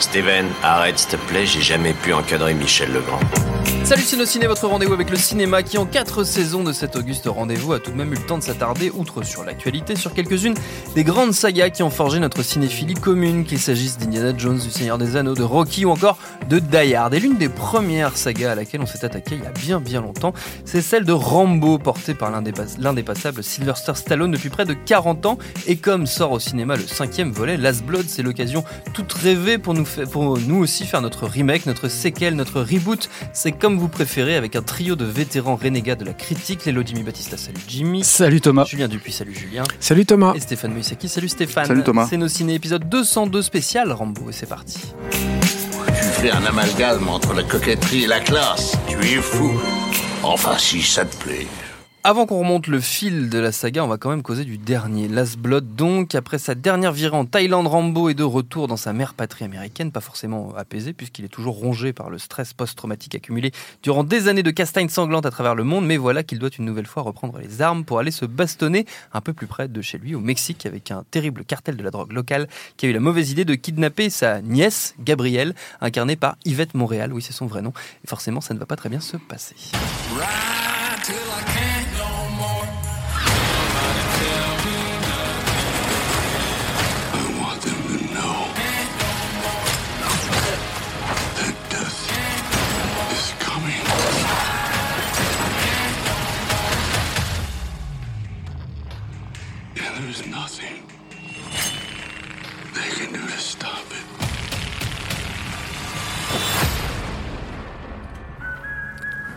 Steven, arrête s'il te plaît, j'ai jamais pu encadrer Michel Legrand. Salut Ciné, votre rendez-vous avec le cinéma qui en quatre saisons de cet auguste rendez-vous a tout de même eu le temps de s'attarder, outre sur l'actualité, sur quelques-unes des grandes sagas qui ont forgé notre cinéphilie commune, qu'il s'agisse d'Indiana Jones, du Seigneur des Anneaux, de Rocky ou encore de Die Hard. Et l'une des premières sagas à laquelle on s'est attaqué il y a bien bien longtemps, c'est celle de Rambo, portée par l'indépassable Sylvester Stallone depuis près de 40 ans. Et comme sort au cinéma le cinquième volet, Last Blood, c'est l'occasion toute rêvée pour nous, pour nous aussi faire notre remake, notre séquelle, notre reboot. C'est comme vous préférez avec un trio de vétérans renégats de la critique. Lélo Jimmy Batista, salut Jimmy. Salut Thomas. Julien Dupuis, salut Julien. Salut Thomas. Et Stéphane Moïsaki, salut Stéphane. Salut Thomas. C'est nos ciné épisode 202 spécial Rambo et c'est parti. Tu fais un amalgame entre la coquetterie et la classe. Tu es fou. Enfin, si ça te plaît. Avant qu'on remonte le fil de la saga, on va quand même causer du dernier. Last Blood, donc, après sa dernière virée en Thaïlande, Rambo est de retour dans sa mère patrie américaine, pas forcément apaisé, puisqu'il est toujours rongé par le stress post-traumatique accumulé durant des années de castagne sanglante à travers le monde, mais voilà qu'il doit une nouvelle fois reprendre les armes pour aller se bastonner un peu plus près de chez lui, au Mexique, avec un terrible cartel de la drogue locale qui a eu la mauvaise idée de kidnapper sa nièce, Gabrielle, incarnée par Yvette Montréal, oui c'est son vrai nom, et forcément ça ne va pas très bien se passer.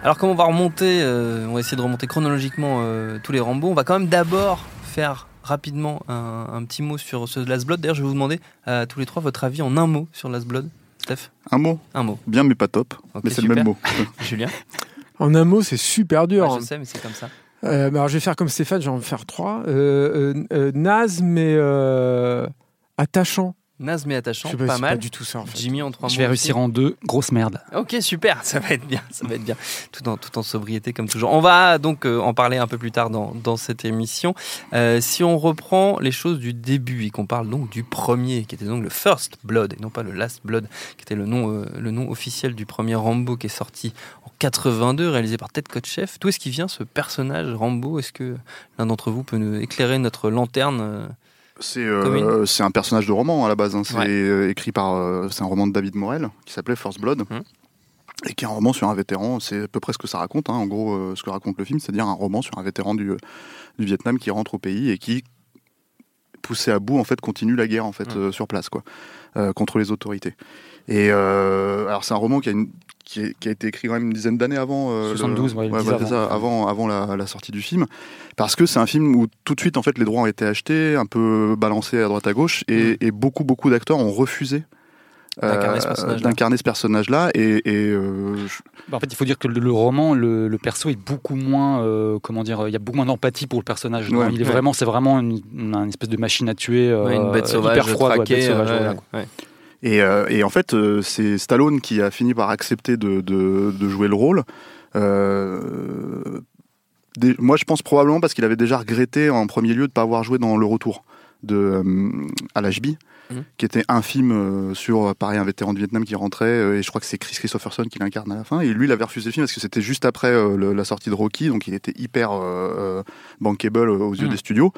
Alors comme on va remonter, euh, on va essayer de remonter chronologiquement euh, tous les Rambo, on va quand même d'abord faire rapidement un, petit mot sur ce Last Blood. D'ailleurs, je vais vous demander à tous les trois votre avis en un mot sur Last Blood. Steph Un mot Un mot. Bien mais pas top. mais c'est le même mot. Julien En un mot, c'est super dur. je sais, mais c'est comme ça. Euh, alors je vais faire comme Stéphane, je vais en faire trois. naze mais attachant. Naze mais attachant, pas, mal. Pas du tout ça. En fait. Jimmy en trois Je vais réussir en deux. Grosse merde. Ok, super. Ça va être bien. Ça va être bien. Tout en, tout en sobriété comme toujours. On va donc euh, en parler un peu plus tard dans, dans cette émission. Euh, si on reprend les choses du début et qu'on parle donc du premier, qui était donc le First Blood et non pas le Last Blood, qui était le nom, euh, le nom officiel du premier Rambo qui est sorti en 82, réalisé par Ted Kotcheff. D'où est-ce qu'il vient ce personnage Rambo? Est-ce que l'un d'entre vous peut nous éclairer notre lanterne euh, c'est un personnage de roman à la base. Hein. C'est euh, écrit par. Euh, c'est un roman de David Morel qui s'appelait First Blood. Hum. Et qui est un roman sur un vétéran, c'est à peu près ce que ça raconte, hein. en gros ce que raconte le film, c'est-à-dire un roman sur un vétéran du, du, Vietnam qui rentre au pays et qui, poussé à bout, en fait, continue la guerre en fait hum. sur place, quoi, contre les autorités. Et alors c'est un roman qui a une, qui, a été écrit quand même une dizaine d'années avant, 72, ouais, avant. avant, la, sortie du film, parce que c'est un film où tout de suite en fait les droits ont été achetés, un peu balancés à droite à gauche, et, mm. beaucoup beaucoup d'acteurs ont refusé d'incarner ce personnage-là. Et, euh, bah, en fait, il faut dire que le, roman, le, perso est beaucoup moins, euh, comment dire, il y a beaucoup moins d'empathie pour le personnage. il est vraiment, c'est vraiment une, espèce de machine à tuer, une bête sauvage, hyper froide, traquée, euh, et, en fait, euh, c'est Stallone qui a fini par accepter de, jouer le rôle. Euh, moi, je pense probablement parce qu'il avait déjà regretté en premier lieu de ne pas avoir joué dans Le Retour de à l'HB, mhm. qui était un film sur pareil un vétéran de Vietnam qui rentrait et je crois que c'est Chris Christopherson qui l'incarne à la fin et lui il avait refusé le film parce que c'était juste après la sortie de Rocky donc il était hyper bankable aux yeux mhm. des studios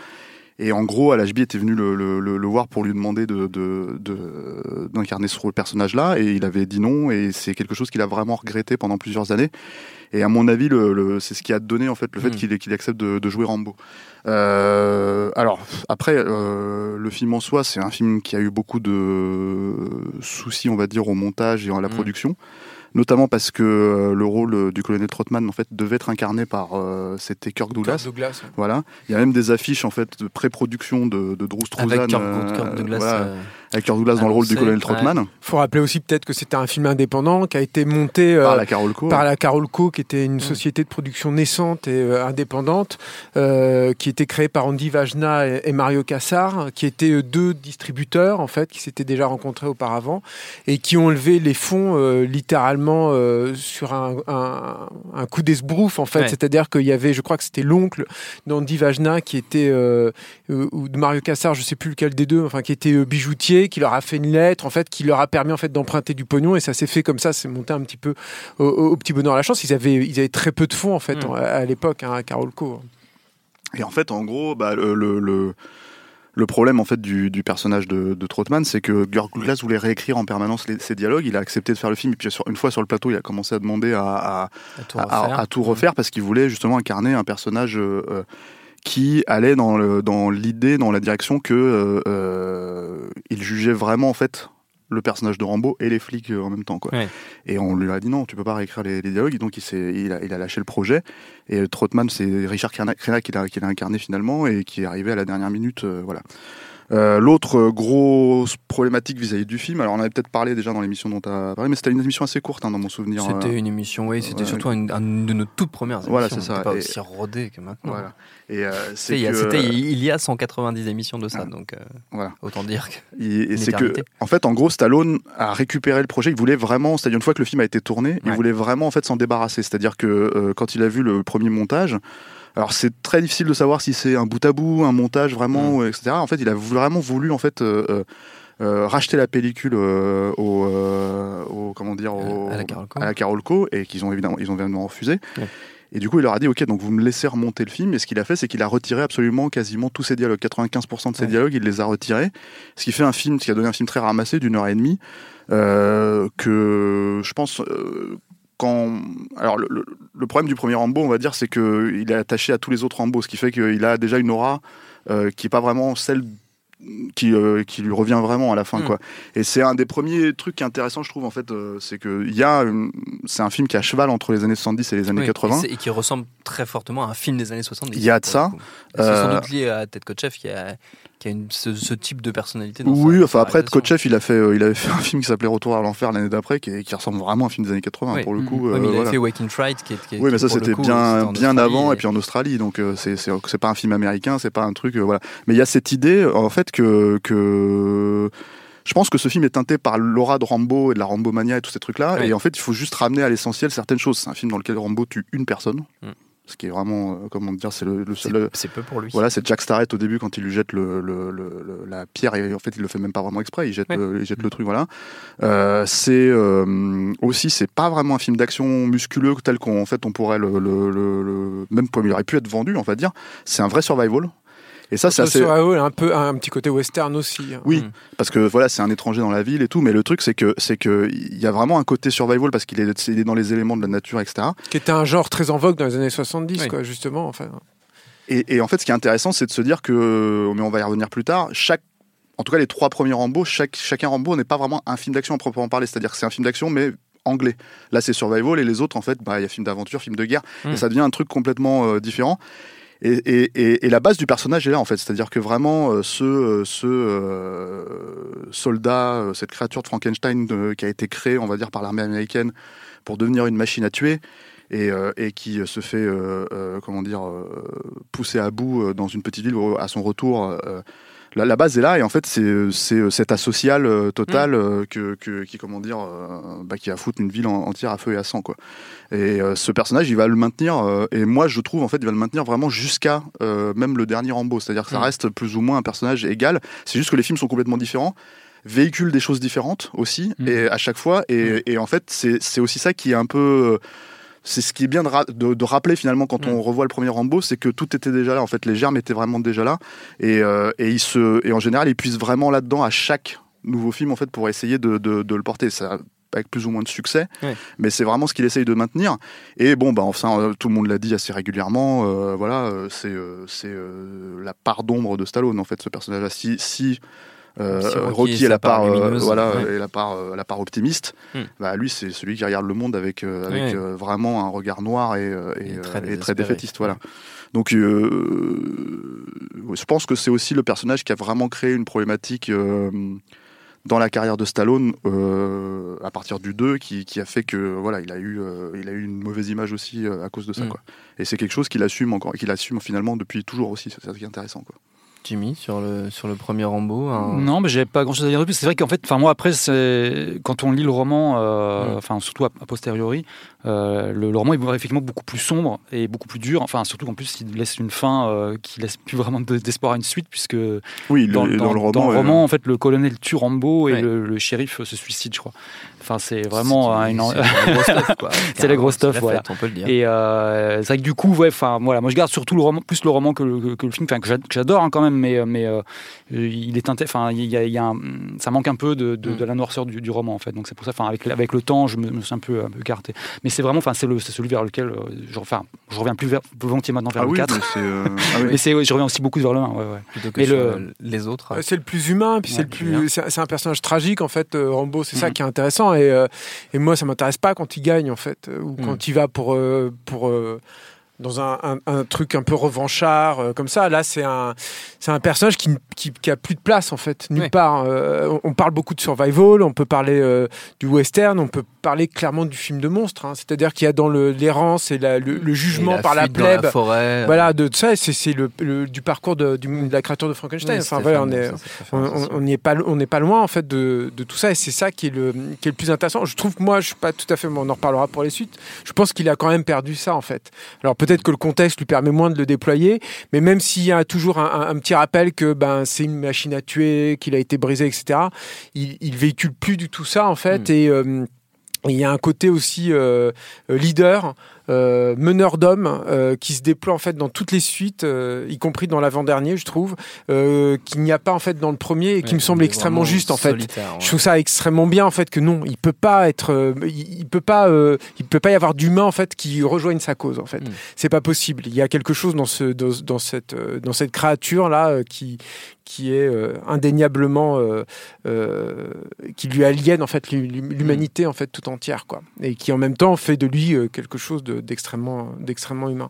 et en gros, Al-Ashby était venu le, le, le, voir pour lui demander d'incarner de, de, ce personnage-là, et il avait dit non, et c'est quelque chose qu'il a vraiment regretté pendant plusieurs années. Et à mon avis, le, c'est ce qui a donné en fait le fait hmm. qu'il accepte de, jouer Rambo. Euh, alors après, euh, le film en soi, c'est un film qui a eu beaucoup de soucis, on va dire, au montage et à la hmm. production notamment parce que le rôle du colonel Trotman en fait devait être incarné par c'était Kirk Douglas. Kirk Douglas Voilà, il y a même des affiches en fait de pré-production de, de Drew Struzan. Avec Kirk, Douglas. Voilà, avec Kirk Douglas dans le rôle du colonel Trotman. Il faut rappeler aussi peut-être que c'était un film indépendant qui a été monté par la Carolco, par la Carolco, qui était une société de production naissante et indépendante, qui était créée par Andy Vajna et, Mario Cassar, qui étaient deux distributeurs en fait, qui s'étaient déjà rencontrés auparavant et qui ont levé les fonds littéralement sur un, un, coup d'esbrouf en fait. C'est-à-dire qu'il y avait, je crois que c'était l'oncle d'Andy Vajna qui était ou de Mario Cassar, je sais plus lequel des deux, enfin qui était bijoutier, qui leur a fait une lettre en fait, qui leur a permis en fait d'emprunter du pognon et ça s'est fait comme ça, c'est monté un petit peu au, petit bonheur à la chance. Ils avaient ils avaient très peu de fonds en fait mm. à, l'époque hein, à Carolco. Et en fait, en gros, bah, le, le, le, problème en fait du, du personnage de, de Trotman, c'est que Georg Glass voulait réécrire en permanence les, ses dialogues. Il a accepté de faire le film et puis une fois sur le plateau, il a commencé à demander à, à, à, tout, refaire. parce qu'il voulait justement incarner un personnage. Euh, qui allait dans l'idée, dans, dans la direction que euh, euh, il jugeait vraiment en fait le personnage de Rambo et les flics euh, en même temps. Quoi. Et on lui a dit non, tu peux pas réécrire les, dialogues. donc il, il, a, il a lâché le projet. Et Trotman, c'est Richard Crenna qui l'a incarné finalement et qui est arrivé à la dernière minute. voilà. Euh, l'autre grosse problématique vis-à-vis du film, alors on avait peut-être parlé déjà dans l'émission dont tu as parlé, mais c'était une émission assez courte hein, dans mon souvenir. C'était euh, une émission, oui, c'était surtout une, de nos toutes premières émissions. Voilà, c'est ça. Pas aussi rodé que maintenant. Voilà. Et euh, c'est il y a 190 émissions de ça, donc voilà. autant dire que. Et, c'est que, en fait, en gros, Stallone a récupéré le projet. Il voulait vraiment, c'est-à-dire une fois que le film a été tourné, il voulait vraiment en fait s'en débarrasser. C'est-à-dire que quand il a vu le premier montage, alors c'est très difficile de savoir si c'est un bout à bout, un montage vraiment, mm. etc. En fait, il a vraiment voulu en fait euh, euh, euh, racheter la pellicule au, comment dire à, la Carolco. et qu'ils ont évidemment ils ont évidemment refusé. Et du coup, il leur a dit, OK, donc vous me laissez remonter le film. Et ce qu'il a fait, c'est qu'il a retiré absolument quasiment tous ses dialogues. 95% de ses dialogues, il les a retirés. Ce qui fait un film, ce qui a donné un film très ramassé d'une heure et demie, que je pense, quand alors le, problème du premier Rambo, on va dire, c'est que il est attaché à tous les autres Rambo, ce qui fait qu'il a déjà une aura euh, qui est pas vraiment celle qui, euh, qui lui revient vraiment à la fin, hmm. quoi. Et c'est un des premiers trucs intéressants, je trouve, en fait, euh, c'est que y a, c'est un film qui a cheval entre les années 70 et les années 80 et, qui ressemble très fortement à un film des années 70. Il y a de ça. C'est sans doute lié à Ted Kotcheff qui a qui a une, ce, type de personnalité. Dans oui, enfin après, Kotcheff, il a fait, euh, il avait fait un film qui s'appelait Retour à l'enfer l'année d'après, qui, qui, ressemble vraiment à un film des années 80 pour le mm. coup. Oui, mais il a fait Waking Fright, qui est. oui, mais ça c'était bien, bien avant et... puis en Australie, donc euh, c'est c'est pas un film américain, c'est pas un truc, euh, voilà. Mais il y a cette idée, en fait, que que je pense que ce film est teinté par l'aura de Rambo et de la Rambo mania et tous ces trucs-là. Et en fait, il faut juste ramener à l'essentiel certaines choses. C'est un film dans lequel Rambo tue une personne. Mm ce qui est vraiment, euh, comment dire, c'est le, seul. C'est peu pour lui. Voilà, c'est Jack Starrett au début quand il lui jette le, la pierre et en fait il le fait même pas vraiment exprès, il jette, le, il jette le truc, voilà. Euh, c'est euh, aussi, c'est pas vraiment un film d'action musculeux tel qu'on fait on pourrait le, même comme il aurait pu être vendu, on va dire. C'est un vrai survival. Et ça, c'est assez. un peu un petit côté western aussi. Hein. Oui, mm. parce que voilà, c'est un étranger dans la ville et tout, mais le truc, c'est que c'est que il y a vraiment un côté survival parce qu'il est, est, dans les éléments de la nature, etc. Qui était un genre très en vogue dans les années 70, quoi, justement. Enfin. Et, et, en fait, ce qui est intéressant, c'est de se dire que, mais on va y revenir plus tard, chaque en tout cas, les trois premiers Rambo, chaque, chacun Rambo n'est pas vraiment un film d'action à proprement parler. C'est-à-dire que c'est un film d'action, mais anglais. Là, c'est survival, et les autres, en fait, bah, il y a film d'aventure, film de guerre, et mm. ça devient un truc complètement euh, différent. Et, la base du personnage est là en fait, c'est-à-dire que vraiment euh, ce, euh, euh, soldat, cette créature de Frankenstein qui a été créée, on va dire, par l'armée américaine pour devenir une machine à tuer, et, qui se fait comment dire pousser à bout dans une petite ville à son retour la, base est là et en fait c'est euh, cet asocial euh, total mm. euh, que, qui comment dire bah, qui a foutu une ville entière à feu et à sang quoi. Et ce personnage il va le maintenir et moi je trouve en fait il va le maintenir vraiment jusqu'à même le dernier Rambo, c'est-à-dire que ça mm. reste plus ou moins un personnage égal. C'est juste que les films sont complètement différents véhiculent des choses différentes aussi mm. et à chaque fois et, et en fait c'est aussi ça qui est un peu c'est ce qui est bien de, rappeler finalement quand on mm. revoit le premier Rambo, c'est que tout était déjà là. En fait, les germes étaient vraiment déjà là. Et, euh, et, se, et en général, ils puissent vraiment là-dedans à chaque nouveau film en fait pour essayer de, le porter. Ça, avec plus ou moins de succès, mais c'est vraiment ce qu'il essaye de maintenir. Et bon, bah enfin, euh, tout le monde l'a dit assez régulièrement. Euh, voilà, c'est c'est la part d'ombre de Stallone en fait, ce personnage-là. Si, si euh, Rocky, est la part, euh, voilà, et la part, la part optimiste. Hmm. Bah, lui, c'est celui qui regarde le monde avec, avec vraiment un regard noir et, et, très, défaitiste. Voilà. Donc, je pense que c'est aussi le personnage qui a vraiment créé une problématique dans la carrière de Stallone à partir du 2 qui, qui, a fait que voilà il a eu il a eu une mauvaise image aussi à cause de ça hmm. quoi et c'est quelque chose qu'il assume encore qu'il assume finalement depuis toujours aussi c'est ça qui est intéressant quoi Jimmy, sur le, sur le premier Rambo Non, mais j'avais pas grand chose à dire de plus. C'est vrai qu'en fait, enfin, moi, après, quand on lit le roman, euh, mm. enfin, surtout a, posteriori, euh, le, roman est effectivement beaucoup plus sombre et beaucoup plus dur. Enfin, surtout qu'en plus, il laisse une fin euh, qui laisse plus vraiment d'espoir à une suite, puisque oui, dans, le, roman, en fait, le colonel tue Rambo et le, shérif se suicide, je crois. Enfin, c'est vraiment une... c'est la grosse stuff, voilà. on peut le dire. Et c'est vrai que du coup, ouais, enfin, voilà, moi je garde surtout le roman, plus le roman que le, que le film, enfin, que j'adore hein, quand même mais, euh, mais euh, il est enfin, il y a, y a ça manque un peu de, de, mm. la noirceur du, du, roman en fait. Donc c'est pour ça, enfin, avec, avec le temps, je me, suis un peu, un peu écarté. Mais c'est vraiment, enfin, c'est celui vers lequel euh, je, enfin, je reviens plus, vers, volontiers maintenant vers ah le oui, 4. Mais, c'est, je reviens aussi beaucoup vers le 1. Ouais, ouais. Plutôt que le, les autres. C'est le plus humain, puis c'est le plus, c'est un personnage tragique en fait. Rambo, c'est ça mm. qui est intéressant. Et, et moi, ça m'intéresse pas quand il gagne en fait, ou mm. quand il va pour pour dans un, un, un, truc un peu revanchard euh, comme ça. Là, c'est un, c'est un personnage qui, qui, qui, a plus de place en fait, nulle part. Euh, on, parle beaucoup de survival, on peut parler euh, du western, on peut parler clairement du film de monstre. Hein. C'est-à-dire qu'il y a dans l'errance et la, le, jugement par la plèbe, voilà, de, ça. C'est, c'est le, du parcours de, du, de, la créature de Frankenstein. enfin, voilà, on est, on n'est pas, on pas loin en fait de, de tout ça. Et c'est ça qui est le, qui est le plus intéressant. Je trouve que moi, je suis pas tout à fait, on en reparlera pour les suites. Je pense qu'il a quand même perdu ça en fait. Alors peut-être que le contexte lui permet moins de le déployer, mais même s'il y a toujours un, petit rappel que ben c'est une machine à tuer, qu'il a été brisé, etc. Il, il véhicule plus du tout ça en fait, hmm. et euh, il y a un côté aussi euh, leader euh, meneur d'hommes euh, qui se déploie en fait dans toutes les suites, euh, y compris dans l'avant-dernier, je trouve, qu'il n'y a pas en fait dans le premier et qui me semble extrêmement juste en fait. Je trouve ça extrêmement bien en fait que non, il peut pas être, il, peut pas, il peut pas y avoir d'humain en fait qui rejoigne sa cause en fait. Mm. C'est pas possible. Il y a quelque chose dans ce, dans, dans cette, dans cette créature là qui qui est indéniablement qui lui aliène en fait l'humanité en fait tout entière quoi et qui en même temps fait de lui quelque chose de d'extrêmement d'extrêmement humain.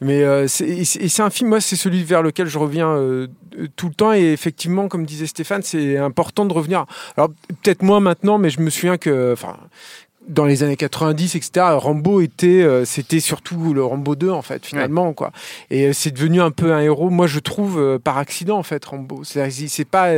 Mais euh, c'est un film, moi, c'est celui vers lequel je reviens euh, tout le temps. Et effectivement, comme disait Stéphane, c'est important de revenir. Alors peut-être moins maintenant, mais je me souviens que, dans les années 90, etc., Rambo était, euh, c'était surtout le Rambo 2 en fait, finalement quoi. Et euh, c'est devenu un peu un héros. Moi, je trouve euh, par accident en fait Rambo. C'est pas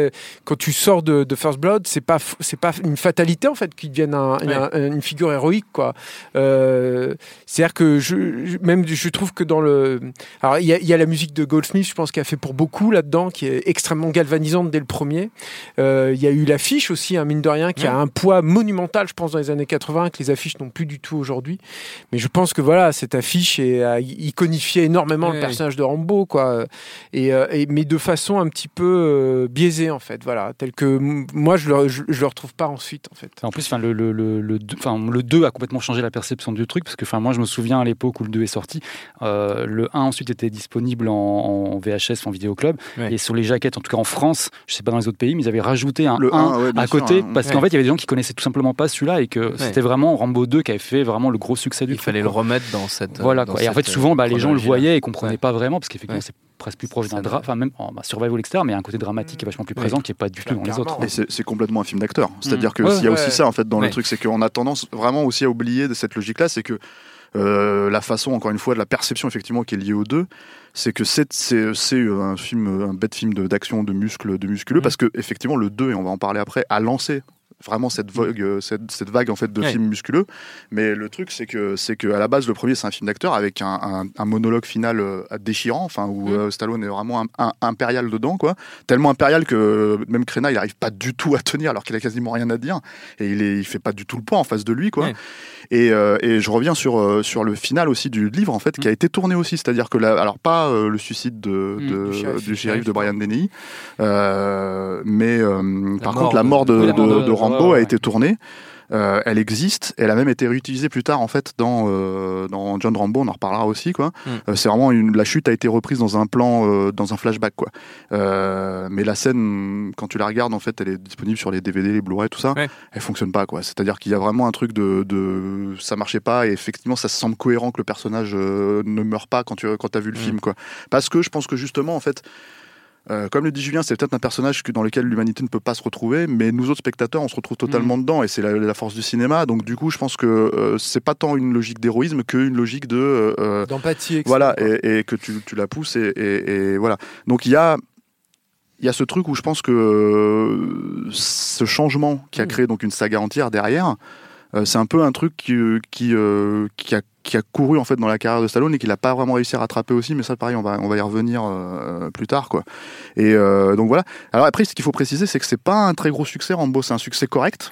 quand tu sors de, de First Blood, c'est pas c'est pas une fatalité en fait qu'il devienne un, une figure héroïque quoi. C'est-à-dire que je, même je trouve que dans le, alors il y a, y a, la musique de Goldsmith, je pense qu'il a fait pour beaucoup là-dedans, qui est extrêmement galvanisante dès le premier. Il y a eu l'affiche aussi, un mine de rien, qui a un poids monumental, je pense, dans les années 80 que les affiches n'ont plus du tout aujourd'hui. Mais je pense que voilà, cette affiche est, a iconifié énormément le personnage de Rambo, quoi. Euh, et, mais de façon un petit peu euh, biaisée, en fait. Voilà, tel que moi, je le, je, le retrouve pas ensuite, en fait. En plus, enfin, le, le, le, le 2 a complètement changé la perception du truc, parce que enfin, moi, je me souviens à l'époque où le 2 est sorti, euh, le 1 ensuite était disponible en, VHS, en vidéoclub, et sur les jaquettes, en tout cas en France, je sais pas dans les autres pays, mais ils avaient rajouté un 1, à côté, hein. parce qu'en fait, il y avait des gens qui connaissaient tout simplement pas celui-là, et que c'était vraiment Rambo 2 qui avait fait vraiment le gros succès du Il fallait le remettre dans cette. Voilà, quoi. et en fait, souvent, bah, les gens le voyaient et comprenaient pas vraiment, parce qu'effectivement, c'est presque plus proche d'un drame, enfin même en bah, survival etc., mais il y a un côté dramatique qui est vachement plus présent, qui est pas du tout dans les autres. Et c'est complètement un film d'acteur. C'est-à-dire qu'il y a aussi ça en fait dans le truc, c'est qu'on a tendance vraiment aussi à oublier de cette logique-là, c'est que euh, la façon, encore une fois, de la perception effectivement qui est liée aux deux, c'est que c'est un film, un bête film d'action, de, muscles, de musculeux, parce que effectivement le 2, et on va en parler après, a lancé vraiment cette vague, euh, cette, cette, vague en fait de films musculeux. Mais le truc, c'est que c'est que à la base, le premier, c'est un film d'acteur avec un, un, monologue final euh, déchirant, enfin où mm. euh, Stallone est vraiment un, impérial dedans, quoi. Tellement impérial que même Krena, il arrive pas du tout à tenir alors qu'il a quasiment rien à dire et il est, il fait pas du tout le poids en face de lui, quoi. Et, et, je reviens sur sur le final aussi du livre en fait, qui a mm. été tourné aussi, c'est-à-dire que là, alors pas le suicide de, mm. de du, shérif, de Brian Denny, mais par contre la mort de, de, de, a été tourné. Euh, elle existe, elle a même été réutilisée plus tard en fait dans euh, dans John Rambo, on en reparlera aussi quoi. Mm. Euh, c'est vraiment une la chute a été reprise dans un plan dans un flashback quoi. mais la scène quand tu la regardes en fait, elle est disponible sur les DVD, les Blu-ray tout ça, elle fonctionne pas quoi. C'est-à-dire qu'il y a vraiment un truc de, de ça marchait pas et effectivement ça semble cohérent que le personnage ne meurt pas quand tu quand as vu le mm. film quoi. Parce que je pense que justement en fait euh, comme le dit Julien, c'est peut-être un personnage dans lequel l'humanité ne peut pas se retrouver, mais nous autres spectateurs, on se retrouve totalement mm. dedans, et c'est la, force du cinéma. Donc du coup, je pense que euh, c'est pas tant une logique d'héroïsme qu'une logique de euh, d'empathie. Voilà, et, que tu, la pousses, et, voilà. Donc il y a il y a ce truc où je pense que ce changement qui a mm. créé donc une saga entière derrière, c'est un peu un truc qui, qui, qui a qui a couru en fait dans la carrière de Stallone et qu'il n'a pas vraiment réussi à rattraper aussi mais ça pareil on va on va y revenir euh, plus tard quoi. Et euh, donc voilà. Alors après ce qu'il faut préciser c'est que c'est pas un très gros succès Rambo c'est un succès correct.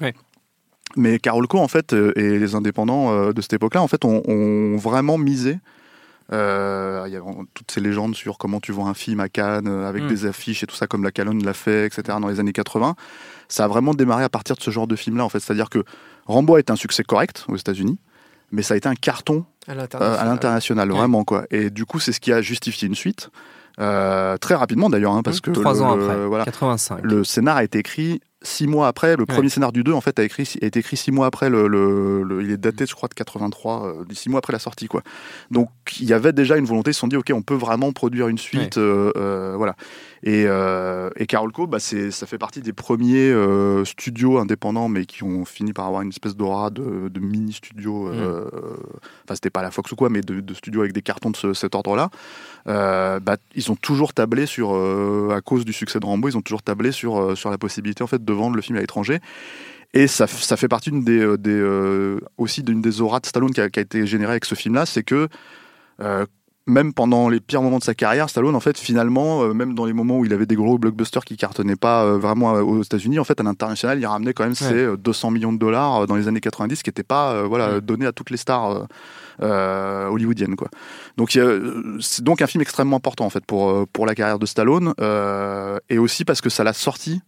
Mais Carolco en fait euh, et les indépendants de cette époque-là en fait ont, vraiment misé il y a toutes ces légendes sur comment tu vois un film à Cannes avec hmm. des affiches et tout ça comme la Calonne l'a fait etc dans les années 80 ça a vraiment démarré à partir de ce genre de film là en fait. C'est à dire que Rambo a été un succès correct aux États-Unis mais ça a été un carton à l'international, euh, vraiment quoi. Et du coup, c'est ce qui a justifié une suite. Euh, très rapidement d'ailleurs, hein, parce mmh, que trois ans après, voilà, 85. Le scénar a été écrit six mois après. Le premier scénar du 2, en fait, a, écrit, a été écrit six mois après. Le, le, il est daté, je crois, de 83, euh, six mois après la sortie, quoi. Donc, il y avait déjà une volonté. Ils se sont dit, ok, on peut vraiment produire une suite, euh, voilà. Et, euh, et Carolco, bah, ça fait partie des premiers euh, studios indépendants, mais qui ont fini par avoir une espèce d'aura de, de mini studio. Euh, enfin, c'était pas la Fox ou quoi, mais de, de studios avec des cartons de ce, cet ordre-là. bah, ils ont toujours tablé sur, à cause du succès de Rambo, ils ont toujours tablé sur, sur la possibilité en fait de vendre le film à l'étranger. Et ça, ça fait partie d'une des, des aussi d'une des auras de Stallone qui a, qui a, été générée avec ce film-là, c'est que même pendant les pires moments de sa carrière, Stallone, en fait, finalement, euh, même dans les moments où il avait des gros blockbusters qui cartonnaient pas euh, vraiment euh, aux États-Unis, en fait, à l'international, il ramenait quand même ses 200 millions de dollars dans les années 90, qui n'étaient pas, voilà, donnés à toutes les stars hollywoodiennes, quoi. Donc, c'est donc un film extrêmement important, en fait, pour pour la carrière de Stallone, et aussi parce que ça l'a sorti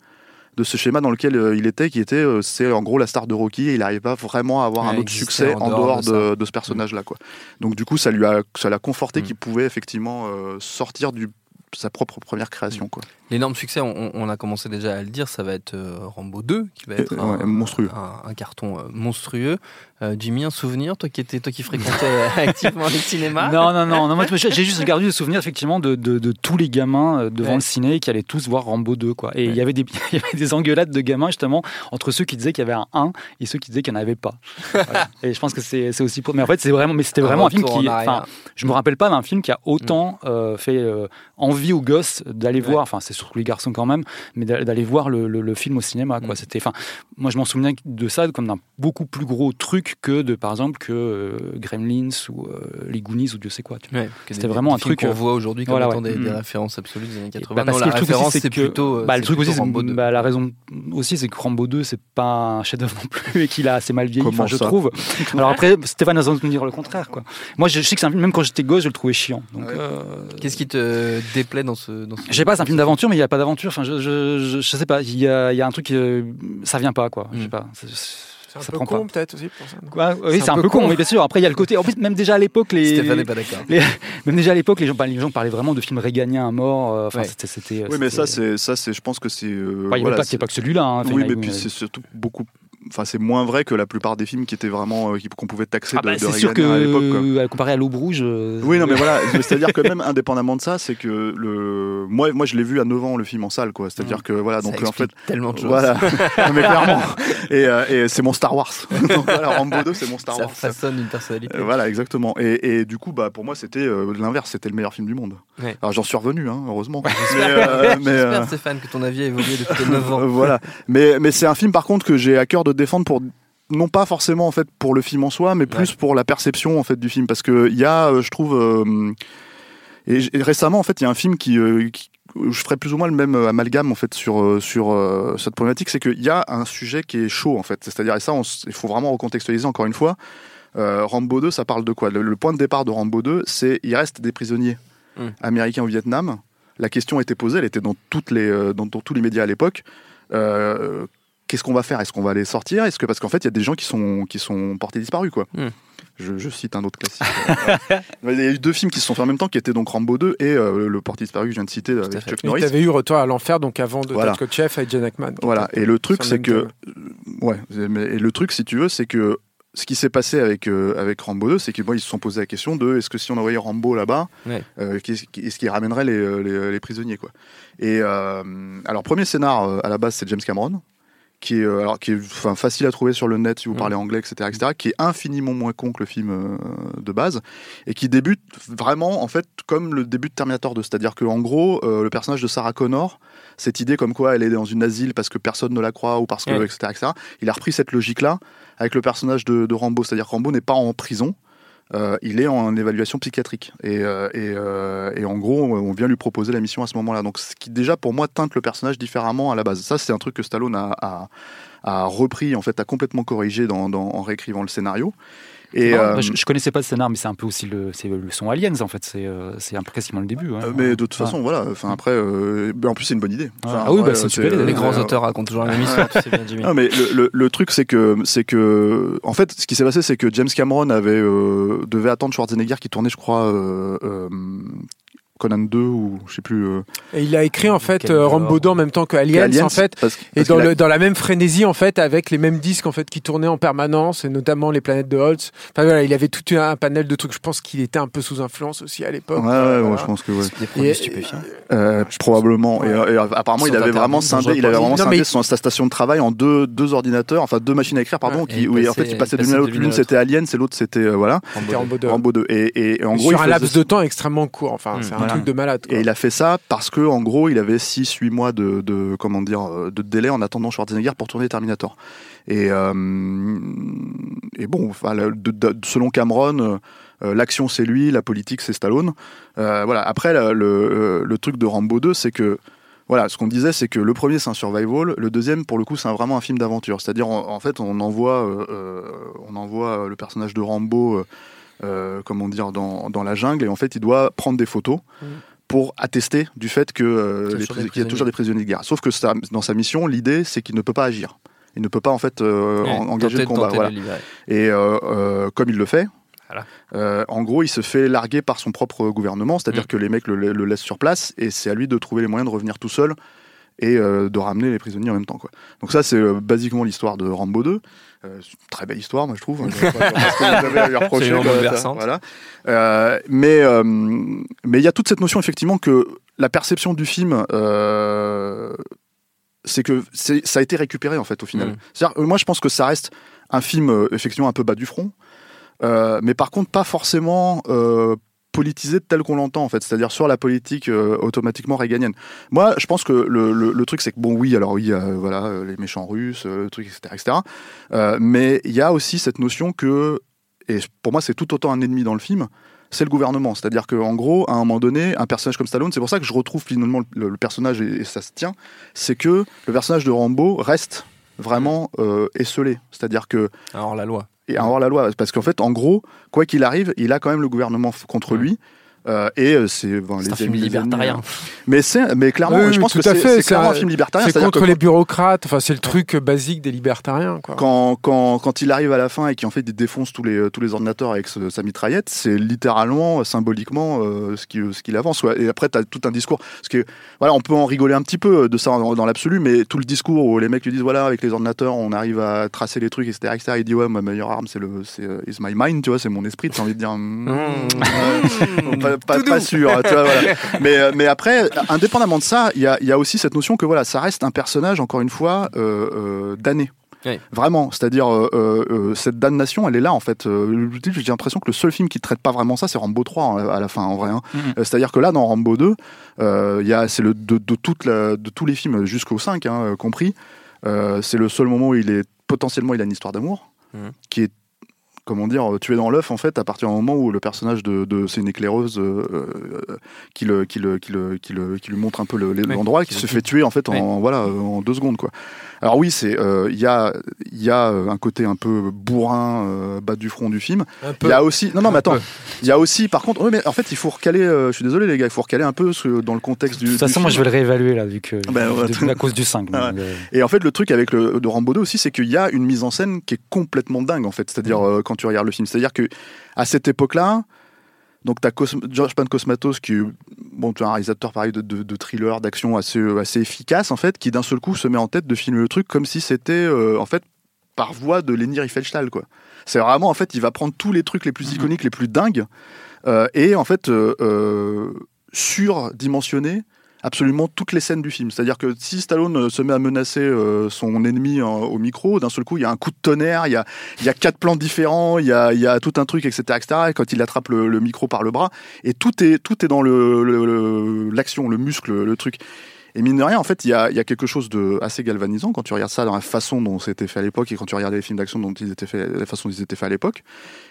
de ce schéma dans lequel euh, il était, qui était, euh, c'est en gros la star de Rocky et il n'arrivait pas vraiment à avoir un autre succès en dehors, de, ce personnage-là, quoi. Donc du coup, ça lui a, ça l'a conforté mm. qu'il pouvait effectivement euh, sortir du sa propre première création. Quoi. L'énorme succès, on, a commencé déjà à le dire, ça va être Rambo 2, qui va être un, monstrueux. Un, carton monstrueux. Euh, Jimmy, un souvenir, toi qui, étais, toi qui fréquentais euh, activement les cinémas Non, non, non, non moi j'ai juste gardé le souvenir effectivement de, de, tous les gamins euh, devant le ciné qui allaient tous voir Rambo 2. Quoi. Et il, y avait des, y avait des engueulades de gamins justement entre ceux qui disaient qu'il y avait un 1 et ceux qui disaient qu'il n'y en avait pas. Et je pense que c'est aussi pour. Mais en fait, c'est vraiment, mais c'était vraiment un film qui. Enfin, je me rappelle pas d'un film qui a autant mm. fait envie aux gosses d'aller voir, enfin, c'est surtout les garçons quand même, mais d'aller voir le, le, film au cinéma. Quoi. Mm. C'était, enfin, moi je m'en souviens de ça comme d'un beaucoup plus gros truc que de par exemple que euh, Gremlins ou euh, les Goonies ou Dieu sait quoi. C'était vraiment un truc qu'on euh, voit aujourd'hui comme étant des, des, mm. références absolues des années 80. Bah, parce que la référence c'est plutôt bah, le truc aussi bah, la raison aussi c'est que Rambo 2 c'est pas un chef-d'œuvre non plus et qu'il a assez mal vieilli enfin, je trouve. Alors après Stéphane a de me dire le contraire quoi. Moi je, sais que un film même quand j'étais gosse je le trouvais chiant. Donc qu'est-ce qui te déplaît dans ce dans Je sais pas c'est un film d'aventure mais il y a pas d'aventure enfin je, je, je, sais pas il y a, y a un truc ça vient pas quoi. Je sais mm. pas. C'est un peu con peut-être aussi pour ça. oui, c'est un, peu con, mais bien sûr. Après, il y a le côté. En plus, même déjà à l'époque, les. Stéphane n'est pas d'accord. Même déjà à l'époque, les gens, les gens parlaient vraiment de films réganiens à mort. Euh, enfin, c'était. Oui, mais ça, c'est ça, c'est. Je pense que c'est. Euh, il n'y a, pas que celui-là. Hein, oui, mais puis c'est surtout beaucoup enfin c'est moins vrai que la plupart des films qui étaient vraiment euh, qu'on pouvait taxer ah bah, de, sûr que à l'époque comparé à l'aube rouge euh, oui non mais voilà c'est à dire que même indépendamment de ça c'est que le moi moi je l'ai vu à 9 ans le film en salle quoi. C'est à dire que voilà donc en fait tellement de choses. voilà. Mais clairement. Et, euh, et c'est mon Star Wars. Donc voilà Rambo 2 c'est mon Star Wars. ça façonne une personnalité. Voilà exactement. Et, et, du coup bah pour moi c'était l'inverse c'était le meilleur film du monde. Alors j'en suis revenu hein, heureusement. J'espère. Stéphane que ton avis a évolué depuis 9 ans. Voilà. Mais mais c'est un film par contre que j'ai à cœur de défendre pour non pas forcément en fait pour le film en soi, mais plus pour la perception en fait du film, parce que il y a, euh, je trouve, euh, et, récemment en fait il y a un film qui, euh, je ferais plus ou moins le même amalgame en fait sur sur cette problématique, c'est qu'il y a un sujet qui est chaud en fait, c'est-à-dire et ça il faut vraiment recontextualiser encore une fois. Rambo 2, ça parle de quoi? Le, point de départ de Rambo 2, c'est il reste des prisonniers mmh. américains au Vietnam. La question était posée, elle était dans toutes les dans tous les médias à l'époque qu'est-ce qu'on va faire? Est-ce qu'on va les sortir? Est-ce que parce qu'en fait, il y a des gens qui sont qui sont portés disparus, quoi. Hmm. Je, cite un autre classique. il y a eu deux films qui se sont faits en même temps, qui étaient donc Rambo 2 et euh, le porté disparu que je viens de citer avec Chuck Norris. Tu avais eu Retour à l'enfer, donc avant de voilà. Chef avec Jen Ackman. Voilà. Et le truc, c'est que, ouais. Et le truc, si tu veux, c'est que ce qui s'est passé avec, euh, avec Rambo 2, c'est qu'ils ils se sont posé la question de est-ce que si on envoyait Rambo là-bas, euh, est-ce qu'il ramènerait les, les, les, prisonniers quoi. Et alors, premier scénar à la base, c'est James Cameron qui est, euh, alors, qui est enfin, facile à trouver sur le net si vous mm. parlez anglais, etc., etc., qui est infiniment moins con que le film euh, de base, et qui débute vraiment, en fait, comme le début de Terminator 2. C'est-à-dire qu'en gros, euh, le personnage de Sarah Connor, cette idée comme quoi elle est dans une asile parce que personne ne la croit, ou parce que, etc., etc., il a repris cette logique-là avec le personnage de, de Rambo. C'est-à-dire que Rambo n'est pas en prison, euh, il est en évaluation psychiatrique. Et, euh, euh, et, en gros, on vient lui proposer la mission à ce moment-là. Donc, ce qui déjà pour moi teinte le personnage différemment à la base. Ça, c'est un truc que Stallone a, a, repris, en fait, a complètement corrigé dans, en réécrivant le scénario. Et, euh, je, connaissais pas ce scénar, mais c'est un peu aussi le, c'est le son Aliens en fait. C'est, euh, c'est un peu quasiment le début. Hein. Euh, mais de toute façon, voilà. Enfin après, en plus c'est une bonne idée. ah oui, bah, c'est super. Les, grands auteurs racontent toujours la même histoire. tu sais bien, Jimmy. Non, mais le, le, truc c'est que c'est que en fait, ce qui s'est passé, c'est que James Cameron avait devait attendre Schwarzenegger qui tournait, je crois, Conan 2 ou je sais plus. Euh, et il a écrit en fait euh, Rambo 2 en même temps que Aliens, en fait, et dans, le, dans, la même frénésie en fait, avec les mêmes disques en fait qui tournaient en permanence, et notamment les planètes de Holtz. Enfin voilà, il avait tout un panel de trucs. Je pense qu'il était un peu sous influence aussi à l'époque. Ouais, ouais, je pense que ouais. Des produits stupéfiants. Euh, probablement. Et, apparemment, il avait vraiment scindé, il avait vraiment scindé sa station de travail en deux, deux ordinateurs, enfin deux machines à écrire, pardon, qui, où en fait il passait de l'une à l'autre. L'une c'était Aliens, et l'autre c'était voilà. Rambo 2. Et en gros, sur un laps de temps extrêmement court. Enfin, c'est un truc de malade. Et il a fait ça parce que, en gros, il avait 6-8 mois de, de, comment dire, euh, de délai en attendant Schwarzenegger pour tourner Terminator. Et, euh, et bon, selon Cameron, euh, l'action c'est lui, la politique c'est Stallone. voilà. Après, le, le, truc de Rambo 2, c'est que voilà, ce qu'on disait, c'est que le premier c'est un survival, le deuxième pour le coup c'est vraiment un film d'aventure. C'est-à-dire en, fait on envoie, on envoie le personnage de Rambo, comment dire, dans, dans, la jungle et en fait il doit prendre des photos. Mmh pour attester du fait que euh, qu'il y a toujours des prisonniers de guerre. Sauf que dans sa mission, l'idée c'est qu'il ne peut pas agir. Il ne peut pas en fait euh, engager le combat. Et euh, comme il le fait, en gros, il se fait larguer par son propre gouvernement, c'est-à-dire mm. que les mecs le, le, laissent sur place et c'est à lui de trouver les moyens de revenir tout seul et de ramener les prisonniers en même temps. Quoi. Donc ça, c'est basiquement l'histoire de Rambo 2. Euh, très belle histoire, moi je trouve. voilà. Euh, mais euh, mais il y a toute cette notion effectivement que la perception du film, c'est que ça a été récupéré en fait au final. Mm. Moi je pense que ça reste un film effectivement un peu bas du front. mais par contre, pas forcément politisé tel qu'on l'entend en fait, c'est-à-dire sur la politique euh, automatiquement réganienne. Moi, je pense que le, truc c'est que bon oui, alors oui, voilà euh, les méchants russes, euh, le truc etc etc. mais il y a aussi cette notion que et pour moi c'est tout autant un ennemi dans le film, c'est le gouvernement. C'est-à-dire qu'en gros, à un moment donné, un personnage comme Stallone, c'est pour ça que je retrouve finalement le, personnage et, ça se tient, c'est que le personnage de Rambo reste vraiment esselé. C'est-à-dire que alors la loi et avoir la loi. Parce qu'en fait, en gros, quoi qu'il arrive, il a quand même le gouvernement contre lui. Euh, et euh, c'est les un film libertarien. Hein. Mais c'est mais clairement, je pense que c'est clairement un film libertarien. C'est contre les bureaucrates. Enfin, c'est le truc basique des libertariens. Quoi. Quand, quand, quand il arrive à la fin et qu'en fait il défonce tous les tous les ordinateurs avec sa mitraillette, c'est littéralement symboliquement euh, ce qu'il ce qu'il avance. Et après, tu as tout un discours. Parce que voilà, on peut en rigoler un petit peu de ça dans, l'absolu, mais tout le discours où les mecs lui disent voilà, avec les ordinateurs, on arrive à tracer les trucs, etc., etc. Il dit ouais, ma meilleure arme, c'est le c'est is my mind, tu vois, c'est mon esprit. T'as envie de dire. Hmm, mmh. pas, sûr. mais, euh, mais après, indépendamment de ça, il y a, y a, aussi cette notion que voilà, ça reste un personnage, encore une fois, euh, euh damné. Vraiment, c'est-à-dire cette damnation, elle est là en fait. J'ai l'impression que le seul film qui traite pas vraiment ça, c'est Rambo 3 hein, à la fin en vrai. Hein. Mm-hmm. C'est-à-dire que là, dans Rambo 2, il y a c'est le de, de, toute la, de tous les films jusqu'au 5 hein, compris, c'est le seul moment où il est potentiellement il a une histoire d'amour mm-hmm. qui est comment dire, tuer dans l'œuf en fait à partir du moment où le personnage de, de c'est une éclaireuse euh, euh, qui, le, qui, le, qui, le, qui, le, qui lui montre un peu l'endroit, qui se fait tuer en fait en voilà en deux secondes quoi. Alors oui, c'est euh, il y a il y a un côté un peu bourrin bas du front du film. Il y a aussi non non mais attends, il y a aussi par contre oui, mais en fait il faut recaler. je suis désolé les gars, il faut recaler un peu dans le contexte du. De toute façon, moi je vais le réévaluer là vu que ben, à cause du 5. Et en fait le truc avec le de Rambo 2 aussi, c'est qu'il y a une mise en scène qui est complètement dingue en fait. C'est-à-dire. Quand tu regardes le film. C'est-à-dire que à cette époque-là, donc tu as George Pan Cosmatos qui est bon, tu as un réalisateur pareil de, de, thriller, d'action assez, assez efficace en fait, qui d'un seul coup se met en tête de filmer le truc comme si c'était euh, en fait par voie de Leni Riefenstahl quoi. C'est vraiment en fait il va prendre tous les trucs les plus mmh. iconiques, les plus dingues euh, et en fait euh, surdimensionner absolument toutes les scènes du film. C'est-à-dire que si Stallone euh, se met à menacer euh, son ennemi au micro, d'un seul coup, il y a un coup de tonnerre, il y a, y a quatre plans différents, il y a, y a tout un truc, etc., etc. Et quand il attrape le, micro par le bras, et tout est, tout est dans l'action, le, le muscle, le truc. Et mine de rien, en fait, il y a, y a, quelque chose de assez galvanisant quand tu regardes ça dans la façon dont c'était fait à l'époque et quand tu regardes les films d'action dont ils étaient faits, la façon dont ils étaient faits à l'époque,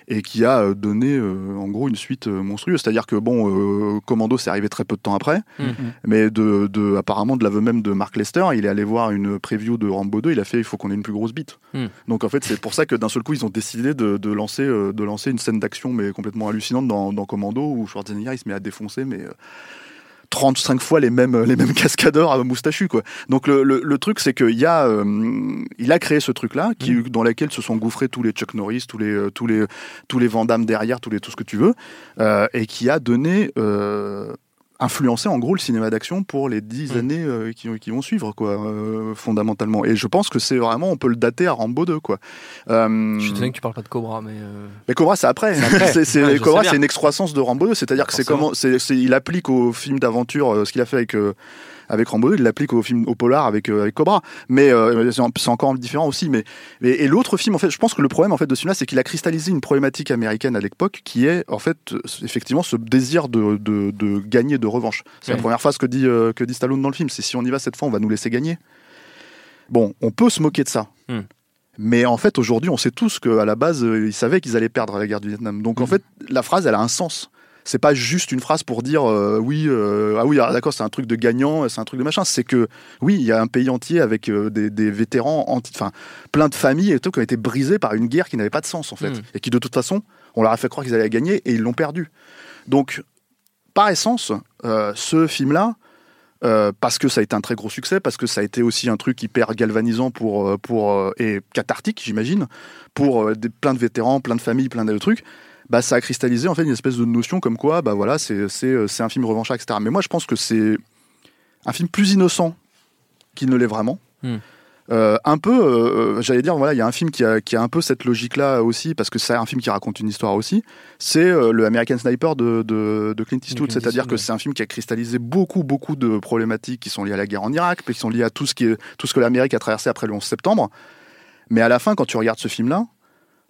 et qui a euh, donné euh, en gros une suite euh, monstrueuse. C'est-à-dire que bon, Commando, c'est arrivé très peu de temps après, mm-hmm. mais de, de, apparemment de l'aveu même de Mark Lester, il est allé voir une preview de Rambo 2, il a fait il faut qu'on ait une plus grosse bite. Mm. Donc en fait, c'est pour ça que d'un seul coup, ils ont décidé de, de lancer, de lancer une scène d'action mais complètement hallucinante dans, dans Commando où Schwarzenegger il se met à défoncer, mais 35 fois les mêmes les mêmes cascadeurs à moustachu quoi. Donc le, le, truc c'est qu'il a euh, il a créé ce truc là qui mm. dans lequel se sont gouffrés tous les Chuck Norris, tous les euh, tous les tous les Van derrière, tous les tout ce que tu veux euh, et qui a donné influencer en gros le cinéma d'action pour les dix mm. années euh, qui, qui, vont suivre quoi euh, fondamentalement. Et je pense que c'est vraiment on peut le dater à Rambo 2 quoi. Euh, je suis étonné que tu parles pas de Cobra mais mais Cobra c'est après, c'est Cobra c'est une excroissance de Rambo 2 c'est-à-dire que c'est comment c'est il applique au film d'aventure ce qu'il a fait avec avec Rambo, il l'applique au film au polar avec, euh, avec Cobra. Mais euh, c'est encore différent aussi. Mais, et, l'autre film, en fait, je pense que le problème en fait de ce film-là, c'est qu'il a cristallisé une problématique américaine à l'époque, qui est en fait effectivement ce désir de, de, de gagner, de revanche. C'est la première phrase que dit euh, que dit Stallone dans le film. C'est si on y va cette fois, on va nous laisser gagner. Bon, on peut se moquer de ça. Hmm. Mais en fait, aujourd'hui, on sait tous qu'à la base, ils savaient qu'ils allaient perdre la guerre du Vietnam. Donc, en hmm. fait, la phrase, elle a un sens c'est pas juste une phrase pour dire euh, oui, euh, ah oui, d'accord, c'est un truc de gagnant, c'est un truc de machin. C'est que oui, il y a un pays entier avec euh, des, vétérans, enfin plein de familles et tout qui ont été brisées par une guerre qui n'avait pas de sens en fait, hmm. et qui de toute façon, on leur a fait croire qu'ils allaient gagner et ils l'ont perdu. Donc, par essence, ce film-là, parce que ça a été un très gros succès, parce que ça a été aussi un truc hyper galvanisant pour, pour et cathartique, j'imagine, pour des, plein de vétérans, plein de familles, plein de trucs bah, ça a cristallisé en fait une espèce de notion comme quoi, bah voilà, c'est euh, un film revanchard, etc. Mais moi, je pense que c'est un film plus innocent qu'il ne l'est vraiment. Hmm. Euh, un peu, euh, j'allais dire, voilà, il y a un film qui a, qui a un peu cette logique-là aussi, parce que c'est un film qui raconte une histoire aussi. C'est le American Sniper de, de, de Clint Eastwood, c'est-à-dire que c'est un film qui a cristallisé beaucoup, beaucoup de problématiques qui sont liées à la guerre en Irak, qui sont liées à tout ce, qui est, tout ce que l'Amérique a traversé après le 11 septembre. Mais à la fin, quand tu regardes ce film-là,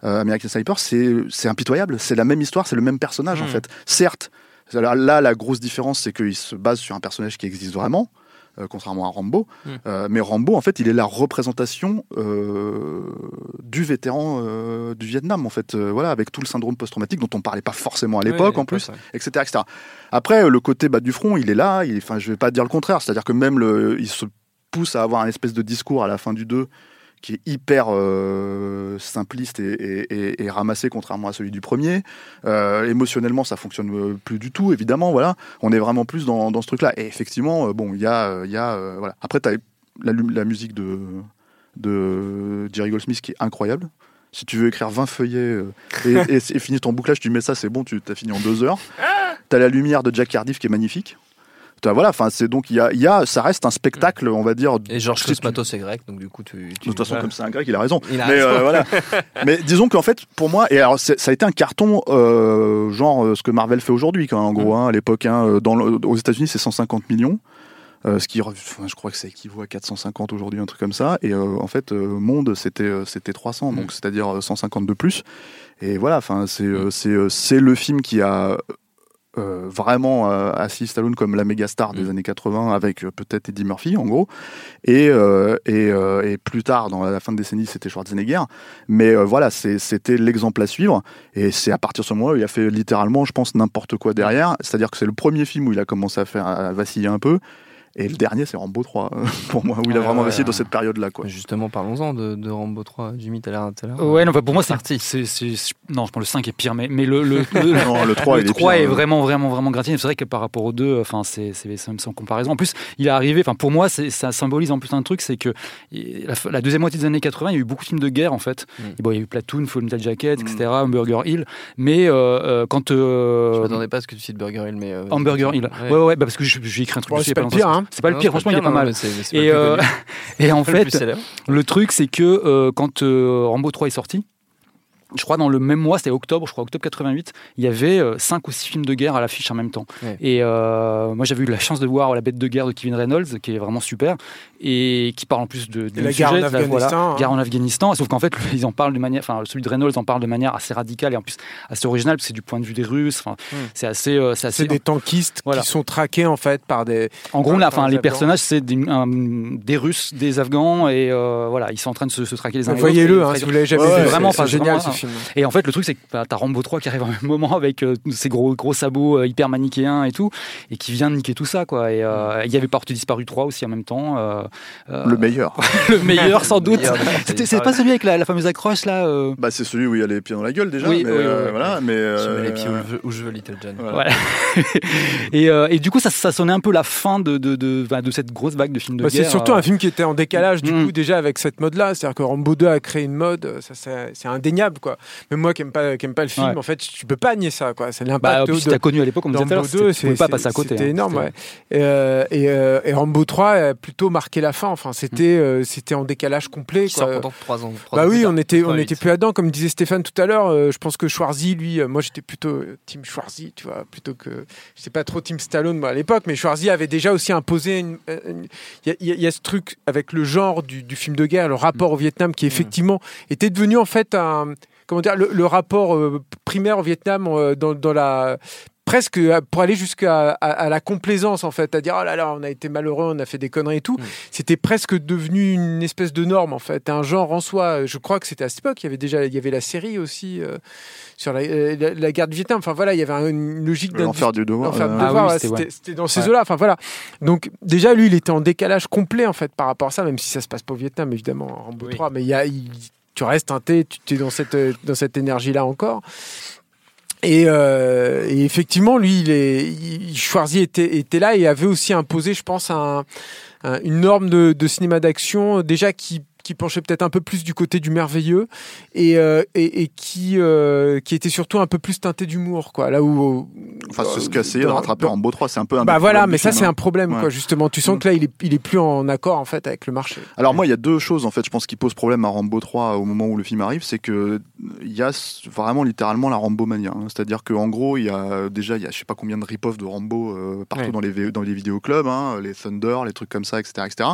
euh, American Sniper, c'est impitoyable. C'est la même histoire, c'est le même personnage en hmm. fait. Certes, là, la grosse différence, c'est qu'il se base sur un personnage qui existe vraiment. Euh, contrairement à Rambo. Hmm. Euh, mais Rambo, en fait, il est la représentation du vétéran du Vietnam, en fait, voilà, avec tout le syndrome post-traumatique dont on parlait pas forcément à l'époque, en plus, etc., etc. Après, le côté bas du front, il est là. Enfin, je vais pas dire le contraire. C'est-à-dire que même le, il se pousse à avoir un espèce de discours à la fin du 2 qui est hyper euh, simpliste et, ramassé contrairement à celui du premier. Euh, émotionnellement, ça fonctionne euh, plus du tout, évidemment. Voilà, on est vraiment plus dans, ce truc-là. Et effectivement, bon, il y a, y a voilà. Après, tu as la, la, musique de de Jerry Goldsmith qui est incroyable. Si tu veux écrire 20 feuillets et, et, finir ton bouclage, tu mets ça, c'est bon, tu as fini en deux heures. Tu as la lumière de Jack Cardiff qui est magnifique voilà, enfin c'est donc il y a, y a, ça reste un spectacle, on va dire. Et Georges Cosmatos est grec, donc du coup tu. De toute façon, comme c'est un grec, il a raison. mais euh, voilà. mais disons qu'en fait, pour moi, et alors ça a été un carton euh, genre euh, ce que Marvel fait aujourd'hui, quand en gros, mm. hein, à l'époque, hein, dans aux États-Unis, c'est 150 millions. ce qui, je crois que ça équivaut à 450 aujourd'hui, un truc comme ça. Et en fait, Monde, c'était c'était 300, donc mm. c'est-à-dire 150 de plus. Et voilà, enfin, c'est mm. c'est c'est le film qui a vraiment assis Stallone comme la méga star des mm. années 80 avec peut-être Eddie Murphy en gros. Et, et, et, plus tard dans la fin de décennie c'était Schwarzenegger. Mais voilà c'était l'exemple à suivre. Et c'est à partir de ce moment-là où il a fait littéralement je pense n'importe quoi derrière. C'est-à-dire que c'est le premier film où il a commencé à faire à vaciller un peu et le dernier, c'est Rambo 3, euh, pour moi, où il a vraiment réussi dans cette période-là. Quoi. Justement, parlons-en de, de, Rambo 3. Jimmy, t'as l'air. Ouais, non, pour moi, c'est. Non, je pense le 5 est pire, mais, mais le, le, le, 3, le 3 est, vraiment, vraiment, vraiment gratifiant. C'est vrai que par rapport aux deux, enfin, c'est sans comparaison. En plus, il est arrivé, enfin, pour moi, ça symbolise en plus un truc, c'est que la, deuxième moitié des années 80, il y a eu beaucoup de films de guerre, en fait. Mm. Et bon, il y a eu Platoon, Full Metal Jacket, etc., mm. Hamburger Hill. Mais euh, euh, quand. Euh, je m'attendais pas à ce que tu cites Burger Hill, mais. Hamburger Hill. Ouais, ouais, bah, parce que j'ai écrit un truc C'est pas le pire, hein. C'est pas le pire, franchement, pas mal. et, euh, et en fait, le truc, c'est que euh, quand euh, Rambo 3 est sorti, je crois dans le même mois, c'était octobre, je crois octobre 88, il y avait euh, cinq ou six films de guerre à l'affiche en même temps. Et euh, moi j'avais eu la chance de voir La bête de guerre de Kevin Reynolds, qui est vraiment super, et qui parle en plus de, la guerre en Afghanistan. Hein. Guerre en Afghanistan, sauf qu'en fait ils en parlent de manière, enfin celui de Reynolds en parle de manière assez radicale et en plus assez originale, parce que c'est du point de vue des Russes. Hmm. c'est assez, euh, c'est assez. des tankistes qui sont traqués en fait par des. En gros, là, enfin les personnages c'est des, des, Russes, des Afghans et voilà, ils sont en train de se, traquer les uns les autres. Voyez-le, hein, si vous l'avez jamais vu. Vraiment, génial ce film. Et en fait le truc c'est que bah, t'as Rambo 3 qui arrive en même moment avec euh, ses gros, gros sabots euh, hyper manichéens et tout, et qui vient niquer tout ça, quoi. Et euh, il y avait Porte Disparu 3 aussi en même temps. le meilleur. le meilleur, sans doute. C'est pas celui avec la, fameuse accroche, là Bah, c'est celui où il y a les pieds dans la gueule, déjà. Oui, mais, voilà, mais je mets les pieds où je veux, Little John. Voilà. et, et, du coup, ça, ça sonnait un peu la fin de, de, de, bah, de cette grosse vague de films de bah, guerre. C'est surtout un film qui était en décalage, du mm. coup, déjà avec cette mode-là. C'est-à-dire que Rambo 2 a créé une mode, c'est indéniable, quoi. Même moi qui n'aime pas, pas le film, en fait, tu peux pas nier ça, quoi. C'est l'impact. Bah, tu as connu à l'époque, comme Rambo 2, c'est pas passer à côté. C'était hein. énorme, ouais. Et, euh, euh, et, Rambo 3 a plutôt marqué la fin. Enfin, c'était mm. euh, c'était en décalage complet. Quoi. pendant 3 ans. bah oui, on était on était plus là-dedans, comme disait Stéphane tout à l'heure. je pense que Schwarzy, lui, moi j'étais plutôt team Schwarzy, tu vois, plutôt que je sais pas trop team Stallone moi, à l'époque, mais Schwarzy avait déjà aussi imposé. Il y, a ce truc avec le genre du, du, film de guerre, le rapport au Vietnam, qui mm. effectivement était devenu en fait un comment dire, le, rapport euh, primaire au Vietnam euh, dans, dans, la presque euh, pour aller jusqu'à à, la complaisance en fait, à dire oh là là on a été malheureux, on a fait des conneries et tout. Mm. C'était presque devenu une espèce de norme en fait, un genre en soi. Je crois que c'était à cette époque. Il y avait déjà il y avait la série aussi sur la, la, guerre du Vietnam. Enfin voilà, il y avait une logique l'enfer du devoir. Ah c'était dans ces eaux-là. Enfin voilà. Donc déjà lui il était en décalage complet en fait par rapport à ça, même si ça se passe pas au Vietnam évidemment en Rambo 3, mais il y a tu restes teinté, tu es dans cette, dans cette énergie-là encore. Et, euh, effectivement, lui, il est, Schwarzy était, là et avait aussi imposé, je pense, un, une norme de, de cinéma d'action déjà qui qui penchait peut-être un peu plus du côté du merveilleux et, euh, et, qui, euh, qui était surtout un peu plus teinté d'humour. Quoi. Là où, enfin, c'est ce qu'a essayé de rattraper en beau 3, c'est un peu un Bah voilà, mais ça, c'est un problème, quoi, justement. Tu sens mm. que là, il est, il est plus en accord, en fait, avec le marché. Alors, moi, il y a deux choses, en fait, je pense, qui posent problème à Rambo 3 au moment où le film arrive. C'est qu'il y a vraiment littéralement la Rambo mania. Hein. C'est-à-dire qu'en gros, il y a déjà, il y a je sais pas combien de rip-off de Rambo euh, partout dans, les, dans les vidéoclubs, hein, les Thunder, les trucs comme ça, etc. etc.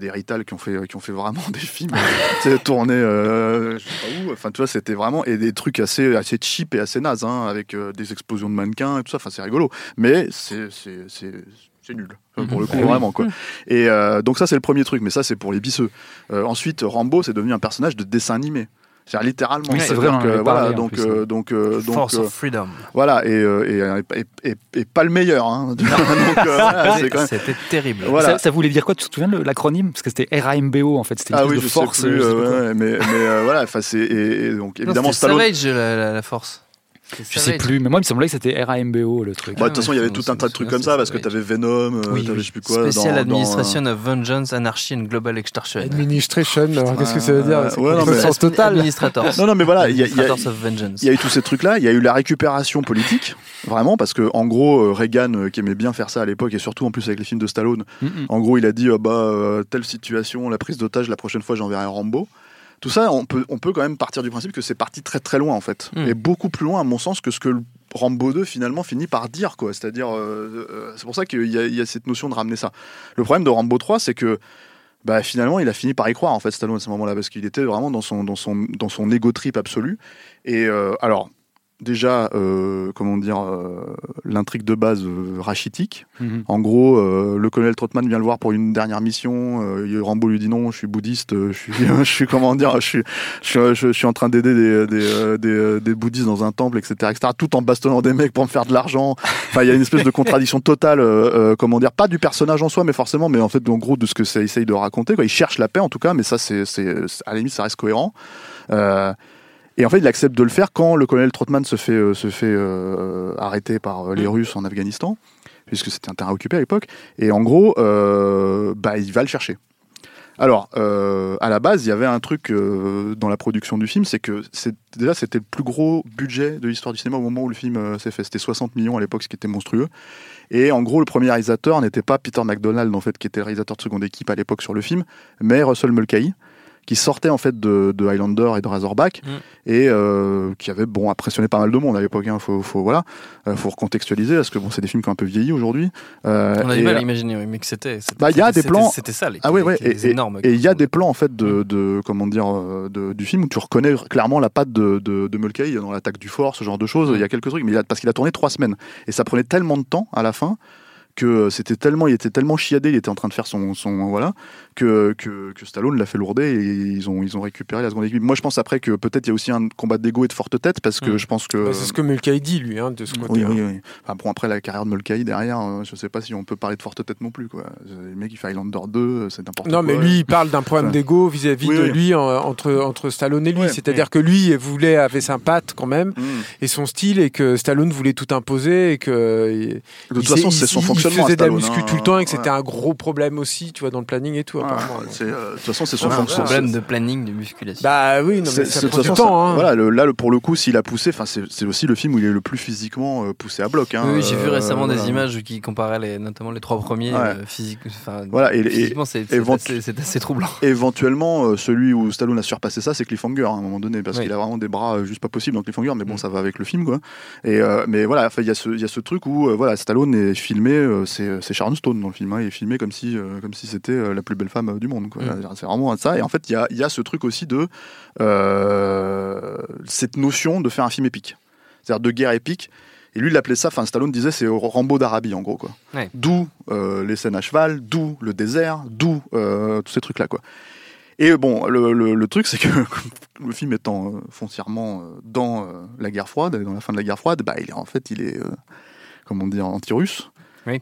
des Rital qui ont fait, qui ont fait vraiment des films tourné euh, je sais pas où. Enfin tu vois c'était vraiment et des trucs assez assez cheap et assez nazes hein, avec euh, des explosions de mannequins et tout ça. Enfin c'est rigolo. Mais c'est c'est nul. Pour le coup vraiment quoi. Et euh, donc ça c'est le premier truc. Mais ça c'est pour les bisseux. Ensuite Rambo c'est devenu un personnage de dessin animé c'est littéralement. c'est vrai. Que, voilà, donc, euh, donc, euh, donc, Force of euh, Freedom. Voilà, et, et, et, et, pas le meilleur. Hein. c'était terrible. Voilà. Ça, voulait dire quoi Tu te souviens de l'acronyme? Parce que c'était RAMBO en fait. C'était une ah, oui, de je force. Sais plus, mais, mais voilà, c'est et, donc évidemment. Savage la, la force. Je sais plus, mais moi il me semblait que c'était RAMBO le truc. Bah, de toute façon, il y avait tout un tas de trucs comme ça parce que tu avais Venom, euh, oui, je sais plus quoi. Special Administration of Vengeance, Anarchy and Global Extortion. Administration, qu'est-ce que ça veut dire ouais, non, mais... sens total. Administrators. Non, non, mais voilà, il y, a, y, y a eu tous ces trucs-là. Il y a eu la récupération politique, vraiment, parce que en gros, euh, Reagan, euh, qui aimait bien faire ça à l'époque, et surtout en plus avec les films de Stallone, en gros, il a dit bah telle situation, la prise d'otage, la prochaine fois j'enverrai un Rambo. Tout ça, on peut, on peut quand même partir du principe que c'est parti très très loin en fait. Hmm. Et beaucoup plus loin à mon sens que ce que Rambo 2 finalement finit par dire quoi. C'est-à-dire, euh, euh, c'est pour ça qu'il y, y, a cette notion de ramener ça. Le problème de Rambo 3, c'est que bah, finalement, il a fini par y croire en fait Stallone à ce moment-là parce qu'il était vraiment dans son dans son dans son ego trip absolu. Et euh, alors, déjà, euh, comment dire, euh, l'intrigue de base euh, rachitique. Mhm. En gros, euh, le colonel Trotman vient le voir pour une dernière mission. Euh, Rambo lui dit non, je suis bouddhiste, je suis, je suis comment dire, je suis, je, je, suis en train d'aider des, des, des, des, bouddhistes dans un temple, etc., etc., tout en bastonnant des mecs pour me faire de l'argent. Enfin, il y a une espèce de contradiction totale, comment dire, pas du personnage en soi, mais forcément, mais en fait, en gros, de ce que ça essaye de raconter. Quoi. Il cherche la paix, en tout cas, mais ça, c'est, c'est à la limite, ça reste cohérent. Euh, et en fait, il accepte de le faire quand le colonel Trotman se fait, euh, se fait euh, arrêter par euh, les. Russes en Afghanistan, puisque c'était un terrain occupé à l'époque. Et en gros, bah, il va le chercher. Alors, à la base, il y avait un truc dans la production du film, c'est que déjà c'était le plus gros budget de l'histoire du cinéma au moment où le film s'est fait. C'était 60 millions à l'époque, ce qui était monstrueux. Et en gros, le premier réalisateur n'était pas Peter MacDonald, en fait, qui était le réalisateur de seconde équipe à l'époque sur le film, mais Russell Mulcahy qui sortait en fait de, de Highlander et de Razorback mm. et euh, qui avait bon impressionné pas mal de monde à l'époque. Hein, faut, faut voilà, euh, faut recontextualiser parce que bon, c'est des films qui ont un peu vieilli aujourd'hui. Euh, On a du mal à imaginer, mais que c'était. Bah il y a des plans. C'était ça, les, ah ouais ouais, et, énormes. Et il y a des plans en fait de, mm. de comment dire de, du film où tu reconnais clairement la patte de, de, de Mulcahy dans l'attaque du fort, ce genre de choses. Il y a quelques trucs, mais il a, parce qu'il a tourné trois semaines et ça prenait tellement de temps à la fin que c'était tellement, il était tellement chiadé, il était en train de faire son, son voilà, que, que, que Stallone l'a fait lourder et ils ont, ils ont récupéré la seconde équipe. Moi, je pense après que peut-être il y a aussi un combat d'ego et de forte tête parce que mm. je pense que. Bah, c'est ce que Mulcahy dit, lui, hein, de ce côté. Oui, oui, oui. Enfin, bon, après la carrière de Mulcahy derrière, euh, je sais pas si on peut parler de forte tête non plus, quoi. Le mec, il fait Highlander 2, euh, c'est n'importe quoi. Non, mais lui, il parle d'un problème d'ego vis-à-vis de lui entre, entre Stallone et lui. C'est-à-dire que lui voulait, avait sa patte quand même mm. et son style et que Stallone voulait tout imposer et que. De toute façon, c'est son fonctionnement. Il faisait de la muscu tout le temps et que c'était un gros problème aussi, tu vois, dans le planning et tout, apparemment. Euh, de toute façon, c'est son problème de planning, de musculation. Bah oui, non, mais ça prend du temps. Hein. Voilà, là, pour le coup, s'il a poussé, enfin, c'est aussi le film où il est le plus physiquement euh, poussé à bloc. Hein, oui, j'ai vu euh, récemment des images qui comparaient les, notamment les trois premiers physiques. Voilà, et, physiquement, c'est assez, troublant. Éventuellement, celui où Stallone a surpassé ça, c'est Cliffhanger à un moment donné, parce qu'il a vraiment des bras juste pas possibles dans Cliffhanger, mais bon, mm. ça va avec le film, quoi. Et mais voilà, il y a ce truc où voilà, Stallone est filmé, c'est Sharon Stone dans le film, hein, il est filmé comme si comme si c'était la plus belle femme du monde. Mm. C'est vraiment ça. Et en fait, il y a, ce truc aussi de euh, cette notion de faire un film épique, c'est-à-dire de guerre épique. Et lui, il appelait ça, enfin Stallone disait, c'est Rambo d'Arabie en gros. quoi. D'où euh, les scènes à cheval, d'où le désert, d'où euh, tous ces trucs-là. quoi. Et bon, le, truc, c'est que le film étant foncièrement dans la guerre froide, dans la fin de la guerre froide, bah, il est, en fait, il est, comment dire, anti-russe.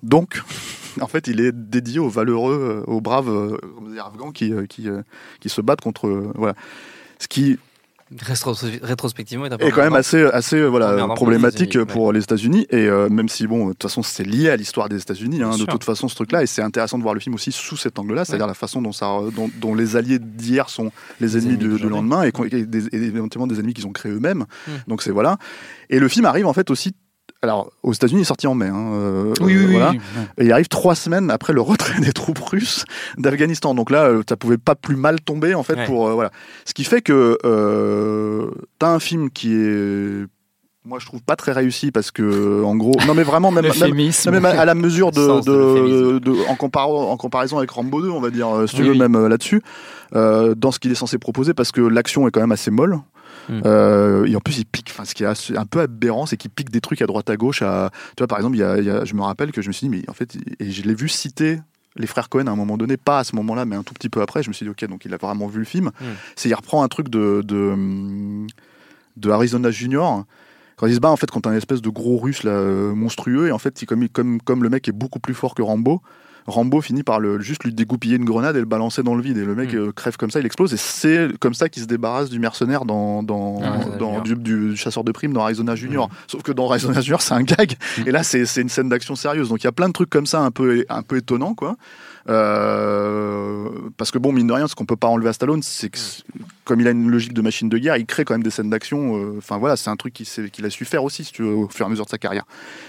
Donc, en fait, il est dédié aux valeureux, euh, aux braves euh, afghans qui, euh, qui, qui, se battent contre. voilà. Ce qui. Rétrospectivement, est, quand même assez, assez voilà, problématique pour les États-Unis. Et même si, bon, de toute façon, c'est lié à l'histoire des États-Unis, hein, de toute façon, ce truc-là. Et c'est intéressant de voir le film aussi sous cet angle-là, c'est-à-dire la façon dont, ça, dont, les alliés d'hier sont les, ennemis, du, lendemain et, éventuellement des ennemis qu'ils ont créés eux-mêmes. Hmm. Donc, c'est voilà. Et le film arrive en fait aussi alors, aux États-Unis, il est sorti en mai. Hein, euh, oui, oui, voilà. Et il arrive trois semaines après le retrait des troupes russes d'Afghanistan. Donc là, euh, ça pouvait pas plus mal tomber, en fait, pour. Euh, voilà. Ce qui fait que euh, tu as un film qui est moi je trouve pas très réussi parce que en gros non mais vraiment même, même, à la mesure de, de, de, en, en comparaison avec Rambo 2 on va dire si tu veux même là-dessus euh, dans ce qu'il est censé proposer parce que l'action est quand même assez molle Mm. Euh, et en plus, il pique. Enfin, ce qui est un peu aberrant, c'est qu'il pique des trucs à droite à gauche. À, tu vois, par exemple, il y a, je me rappelle que je me suis dit, mais en fait, et je l'ai vu citer les frères Cohen à un moment donné, pas à ce moment-là, mais un tout petit peu après. Je me suis dit, ok, donc il a vraiment vu le film. Mm. C'est il reprend un truc de, de, de Arizona Junior quand il se bat en fait contre un espèce de gros russe là, euh, monstrueux et en fait comme, comme, comme le mec est beaucoup plus fort que Rambo Rambo finit par le, juste lui dégoupiller une grenade et le balancer dans le vide. Et le mec mm. euh, crève comme ça, il explose. Et c'est comme ça qu'il se débarrasse du mercenaire dans, dans, ah, du, chasseur de primes dans Arizona Junior. Mm. Sauf que dans Arizona Junior, c'est un gag. Mm. Et là, c'est une scène d'action sérieuse. Donc il y a plein de trucs comme ça un peu, un peu étonnants, quoi. Euh, parce que bon, mine de rien, ce qu'on peut pas enlever à Stallone, c'est que comme il a une logique de machine de guerre, il crée quand même des scènes d'action. Euh, enfin voilà, c'est un truc qu'il a su faire aussi, si tu veux, au fur et à mesure de sa carrière.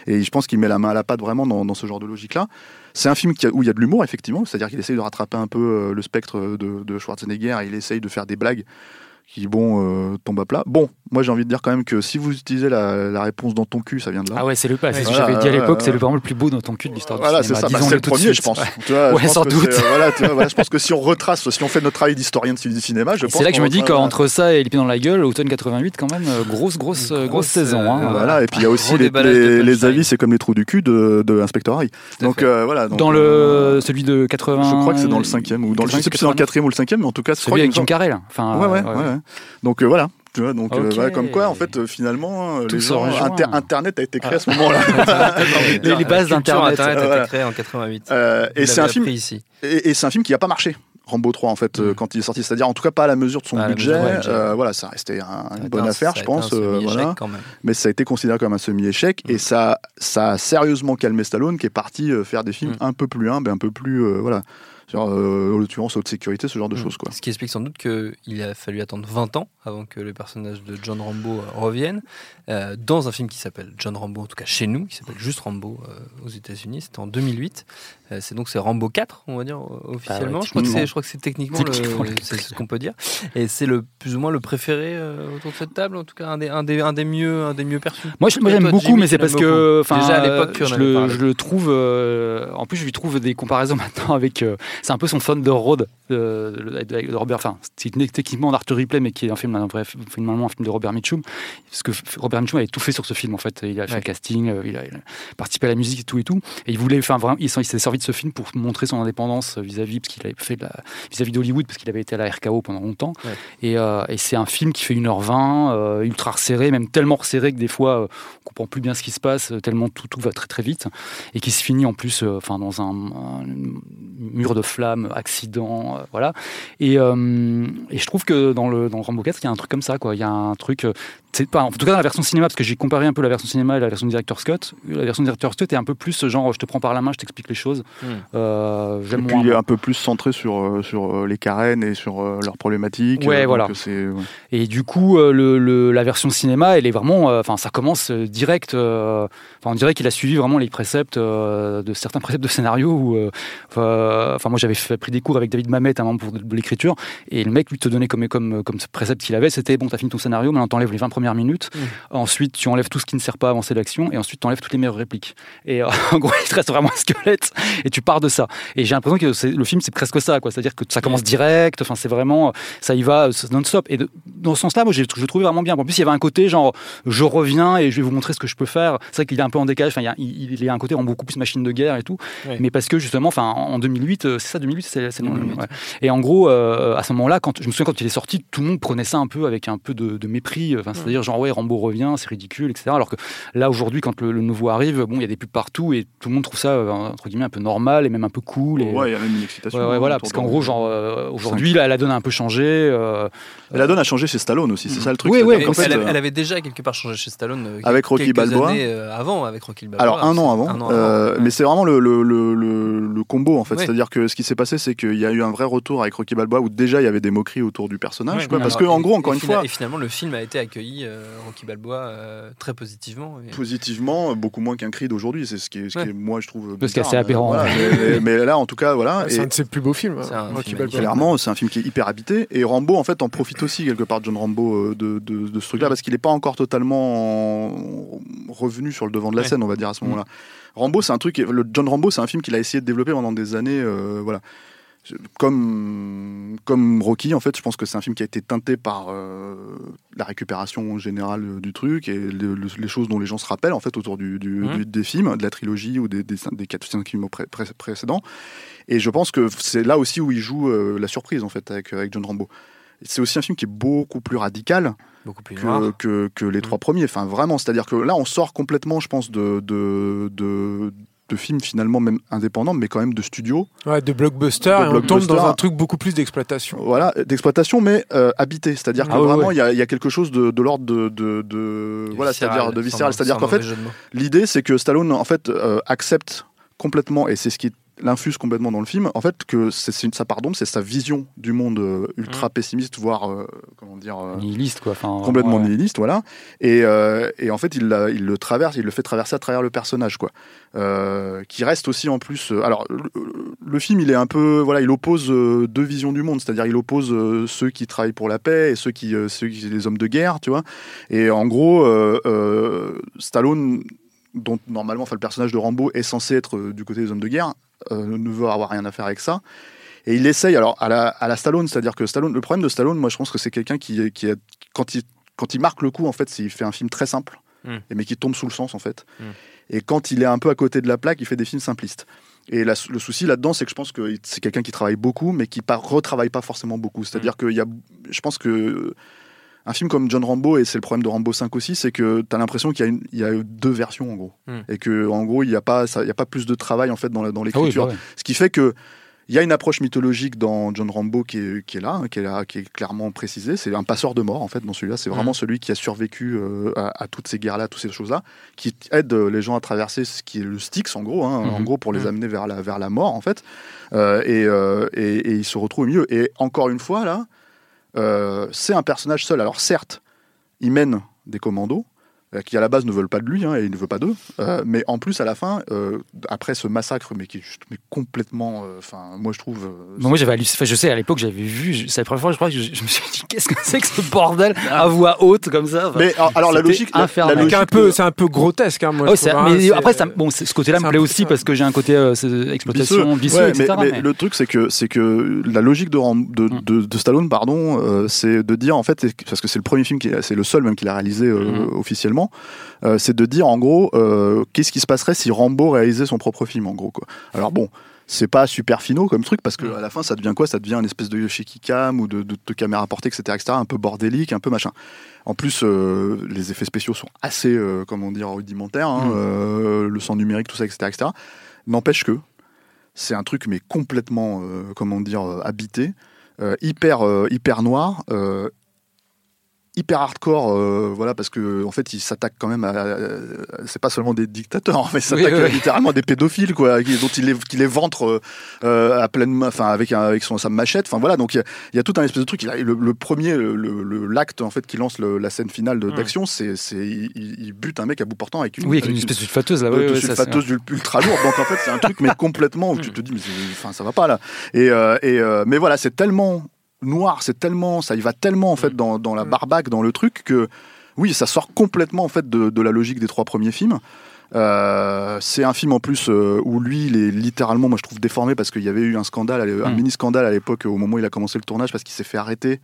Et je pense qu'il met la main à la pâte vraiment dans, dans ce genre de logique-là. C'est un film où il y a de l'humour, effectivement, c'est-à-dire qu'il essaye de rattraper un peu euh, le spectre de, de Schwarzenegger, et il essaye de faire des blagues qui bon euh, tombe à plat. Bon, moi j'ai envie de dire quand même que si vous utilisez la, réponse dans ton cul, ça vient de là. Ah ouais, c'est le pas. C'est ce que j'avais dit à l'époque, c'est vraiment le plus beau dans ton cul de l'histoire voilà, du cinéma. Voilà, c'est ça. Bah, c'est le premier, je pense. Tu vois, ouais, sans doute. voilà, je pense que si on retrace, si on fait notre travail d'historien de cinéma, je pense. C'est là que je me dis qu'entre ça et l'épée dans la gueule, automne 88, quand même, euh, grosse, grosse, grosse, grosse saison. Hein. Voilà, et puis il y a aussi les, avis, c'est comme les trous du cul de, de Inspector Harry. Donc voilà. Dans le celui de 80. Je crois que c'est dans le cinquième ou dans le. Je sais plus c'est dans le quatrième ou le cinquième, mais en tout cas, celui avec Jim Carrey. Enfin. Ouais, ouais. Donc voilà. Tu vois, donc euh, comme quoi, en fait, euh, finalement, euh, les gens, Internet a été créé à ce moment-là. les, bases d'Internet. Internet a été créé en 88. et c'est un film. Ici. Et, c'est un film qui n'a pas marché. Rambo 3 en fait mm. quand il est sorti c'est-à-dire en tout cas pas à la mesure de son budget, voilà ça restait une bonne affaire je pense voilà. mais ça a été considéré comme un semi-échec et mm. ça ça a sérieusement calmé Stallone qui est parti faire des films mm. un peu plus humbles un peu plus voilà genre, euh, en l'occurrence haute sécurité, ce genre de choses. Quoi. Ce qui explique sans doute qu'il a fallu attendre 20 ans avant que le personnage de John Rambo euh, revienne euh, dans un film qui s'appelle John Rambo, en tout cas chez nous, qui s'appelle juste Rambo aux États-Unis. C'était en 2008. c'est donc c'est Rambo 4, on va dire officiellement. je, crois que c'est, je crois que c'est techniquement, c'est ce qu'on peut dire. Et c'est le plus ou moins le préféré autour de cette table, en tout cas un des, un des, un des mieux, un des mieux perçus. Moi, j'aime beaucoup, mais c'est parce que, déjà à l'époque, je, le, je le trouve. en plus, je lui trouve des comparaisons maintenant avec c'est un peu son fun de road de, de, Robert. Enfin, c'est techniquement d'Arthur Ripley, mais qui est un film, un finalement un film de Robert Mitchum. Parce que Robert Mitchum avait tout fait sur ce film en fait. Il a fait le casting, euh, il a, participé à la musique et tout et tout. Et il voulait, enfin vraiment, il, s'est servi de ce film pour montrer son indépendance vis-à-vis, parce qu'il avait fait vis-à-vis d'Hollywood, parce qu'il avait été à la RKO pendant longtemps. Et, euh, et c'est un film qui fait 1h20, euh, ultra resserré, même tellement resserré que des fois on comprend plus bien ce qui se passe, tellement tout, tout va très très vite, et qui se finit en plus, enfin dans un, un mur de flammes accident, euh, voilà. Et, euh, et, je trouve que dans le, dans Rambo 4, il y a un truc comme ça, quoi. Il y a un truc. Euh, c'est pas, en tout cas dans la version cinéma, parce que j'ai comparé un peu la version cinéma et la version directeur Scott. La version directeur Scott est un peu plus genre, je te prends par la main, je t'explique les choses. Euh, et puis il est un peu plus centré sur, sur les carènes et sur leurs problématiques. Ouais, voilà. Et du coup, le, la version cinéma, elle est vraiment, enfin, ça commence direct. Enfin, on dirait qu'il a suivi vraiment les préceptes de certains préceptes de scénario. Où, enfin, moi, j'avais pris des cours avec David Mamet un moment pour de, l'écriture, et le mec lui te donnait comme, comme, comme précepte qu'il avait, c'était bon, t'as fini ton scénario, maintenant t'enlèves les 20 premières minutes, mmh. ensuite tu enlèves tout ce qui ne sert pas à avancer l'action, et ensuite tu enlèves toutes les meilleures répliques. Et euh, en gros, il te reste vraiment un squelette, et tu pars de ça. Et j'ai l'impression que le film, c'est presque ça, quoi. C'est-à-dire que ça commence direct, enfin, c'est vraiment, ça y va non-stop. Et dans ce sens-là, moi, je le trouvais vraiment bien. En plus, il y avait un côté genre, je reviens et je vais vous montrer ce que je peux faire. C'est vrai qu'il est un peu en décalage, enfin, il, y a, il, un côté en beaucoup plus machine de guerre et tout, mais parce que justement, enfin, en 2008, euh, c'est ça, 2008, c'est et en gros, euh, à ce moment-là, quand je me souviens quand il est sorti, tout le monde prenait ça un peu avec un peu de, mépris. Enfin, genre ouais, Rambo revient, c'est ridicule, etc. Alors que là aujourd'hui, quand le, nouveau arrive, bon, il y a des pubs partout et tout le monde trouve ça euh, entre guillemets un peu normal et même un peu cool. Et... Ouais, il y a même une excitation. Ouais, voilà, parce qu'en gros, genre euh, aujourd'hui, la donne a un peu changé. la donne a changé chez Stallone aussi, c'est ça le truc. Oui, oui. elle, avait déjà quelque part changé chez Stallone. avec Rocky Balboa. avant, avec Rocky Balboa. Alors un an avant. Mais c'est vraiment le, le, combo en fait. C'est-à-dire que ce qui s'est passé, c'est qu'il y a eu un vrai retour avec Rocky Balboa où déjà il y avait des moqueries autour du personnage. parce que en gros, encore une fois. Et finalement, le film a été accueilli, euh, Rocky Balboa, euh, très positivement. Positivement, beaucoup moins qu'un cri d'aujourd'hui. C'est ce qui est, ce qui est, moi, je trouve. Parce que c'est aberrant. mais, là, en tout cas, voilà. C'est un de ses plus beaux films. Hein, Clairement, c'est un film qui est hyper habité. Et Rambo, en fait, en profite aussi quelque part, John Rambo, euh, de, de, ce truc-là, parce qu'il n'est pas encore totalement revenu sur le devant de la scène, on va dire, à ce moment-là. Rambo, c'est un truc. Le John Rambo, c'est un film qu'il a essayé de développer pendant des années. voilà comme, comme Rocky, en fait, je pense que c'est un film qui a été teinté par euh, la récupération générale du truc et les choses dont les gens se rappellent en fait autour du, mmh. des films, de la trilogie ou des, des, des 4 5 films précédents. Et je pense que c'est là aussi où il joue euh, la surprise en fait avec, avec John Rambo. C'est aussi un film qui est beaucoup plus radical beaucoup plus que, que, que, les mmh. trois premiers. Enfin, vraiment, c'est-à-dire que là, on sort complètement, je pense, de, de, de de films finalement même indépendants, mais quand même de studios. Ouais, de blockbusters, et on tombe dans un truc beaucoup plus d'exploitation. Voilà, d'exploitation, mais euh, habité. C'est-à-dire que ah vraiment, il y, y, a quelque chose de, de l'ordre de, de, de voilà, c'est-à-dire de viscéral. C'est-à-dire qu'en fait, l'idée, c'est que Stallone en fait euh, accepte complètement, et c'est ce qui est l'infuse complètement dans le film, en fait, que c'est ça pardon, c'est sa vision du monde euh, ultra mm. pessimiste, voire euh, comment dire euh, nihiliste quoi, enfin, complètement nihiliste, voilà. Et, et, en fait, il, il, le traverse, il le fait traverser à travers le personnage, quoi, qui reste aussi en plus. alors, le, film, il est un peu, voilà, il oppose deux visions du monde, c'est-à-dire il oppose ceux qui travaillent pour la paix et ceux qui, ceux qui, les hommes de guerre, tu vois. Et en gros, Stallone dont normalement, enfin, le personnage de Rambo est censé être euh, du côté des hommes de guerre, ne veut avoir rien à faire avec ça. Et il essaye, alors à la, à la Stallone, c'est-à-dire que Stallone, le problème de Stallone, moi je pense que c'est quelqu'un qui, qui est, quand il, quand il marque le coup, en fait, il fait un film très simple, hmm. mais qui tombe sous le sens, en fait. Hmm. Et quand il est un peu à côté de la plaque, il fait des films simplistes. Et le souci là-dedans, c'est que je pense que c'est quelqu'un qui travaille beaucoup, mais qui ne retravaille pas forcément beaucoup. C'est-à-dire hmm. qu'il y a, je pense que un film comme John Rambo, et c'est le problème de Rambo 5 aussi, c'est que tu as l'impression qu'il y, a deux versions en gros. Hmm. Et que en gros, il n'y a, pas, a pas plus de travail en fait dans, dans ah l'écriture. Bah Ce qui fait que. Il y a une approche mythologique dans John Rambo qui est, qui est là, hein, qui est là, qui est clairement précisée. C'est un passeur de mort en fait dans celui-là. C'est vraiment hmm. celui qui a survécu euh, à, toutes ces guerres-là, toutes ces choses-là, qui aide les gens à traverser ce qui est le Styx en gros, hein, en hmm. gros pour les amener vers la, vers la mort en fait. Euh, et, euh, et, et, il se retrouve au milieu. Et encore une fois là, euh, c'est un personnage seul. Alors certes, il mène des commandos, euh, qui à la base ne veulent pas de lui hein, et il ne veut pas d'eux. Euh, mais en plus, à la fin, euh, après ce massacre, mais qui est juste, mais complètement, enfin, moi je trouve. moi j'avais halluciné. je sais, à l'époque, j'avais vu. C'est la première fois, je crois que je, me suis dit, qu'est-ce que c'est que ce bordel à voix haute comme ça. mais alors, la logique, la, logique un peu, c'est un peu grotesque. Hein, moi, hein, mais après, ça, bon, ce côté-là me plaît aussi parce que j'ai un côté exploitation visuelle, etc. Mais, le truc, c'est que c'est que la logique de, de, mm. de, Stallone, pardon, c'est de dire en fait, parce que c'est le premier film, c'est le seul même qu'il a réalisé mm. Euh, c'est de dire en gros euh, qu'est-ce qui se passerait si Rambo réalisait son propre film en gros quoi. Alors bon, c'est pas super finaux comme truc parce que à la fin ça devient quoi? Ça devient une espèce de shaky cam ou de, de, caméra portée etc., etc. Un peu bordélique, un peu machin. En plus, euh, les effets spéciaux sont assez, comment dire, rudimentaires. Hein, mm. le sang numérique, tout ça, etc., etc. N'empêche que c'est un truc mais complètement, comment dire, habité, hyper, hyper noir hyper hardcore, euh, voilà, parce que en fait, il s'attaque quand même à, c'est pas seulement des dictateurs, mais il s'attaque littéralement à des pédophiles, quoi, dont il les, qui les ventre euh, à pleine, enfin avec avec son sa machette, enfin voilà, donc il y, a tout un espèce de truc. Il le, premier, l'acte en fait qui lance la scène finale d'action, c'est c'est il, bute un mec à bout portant avec une, oui, avec une, espèce de sulfateuse là, de, sulfateuse ultra lourde. Donc en fait, c'est un truc mais complètement où tu te dis mais enfin ça va pas là. Et, euh, et mais voilà, c'est tellement noir, c'est tellement, ça y va tellement en fait mm. dans, dans la mm. barbaque, dans le truc que oui, ça sort complètement en fait de, de la logique des trois premiers films. Euh, c'est un film en plus euh, où lui, il est littéralement, moi je trouve déformé parce qu'il y avait eu un scandale, un mm. mini scandale à l'époque au moment où il a commencé le tournage parce qu'il s'est fait arrêter.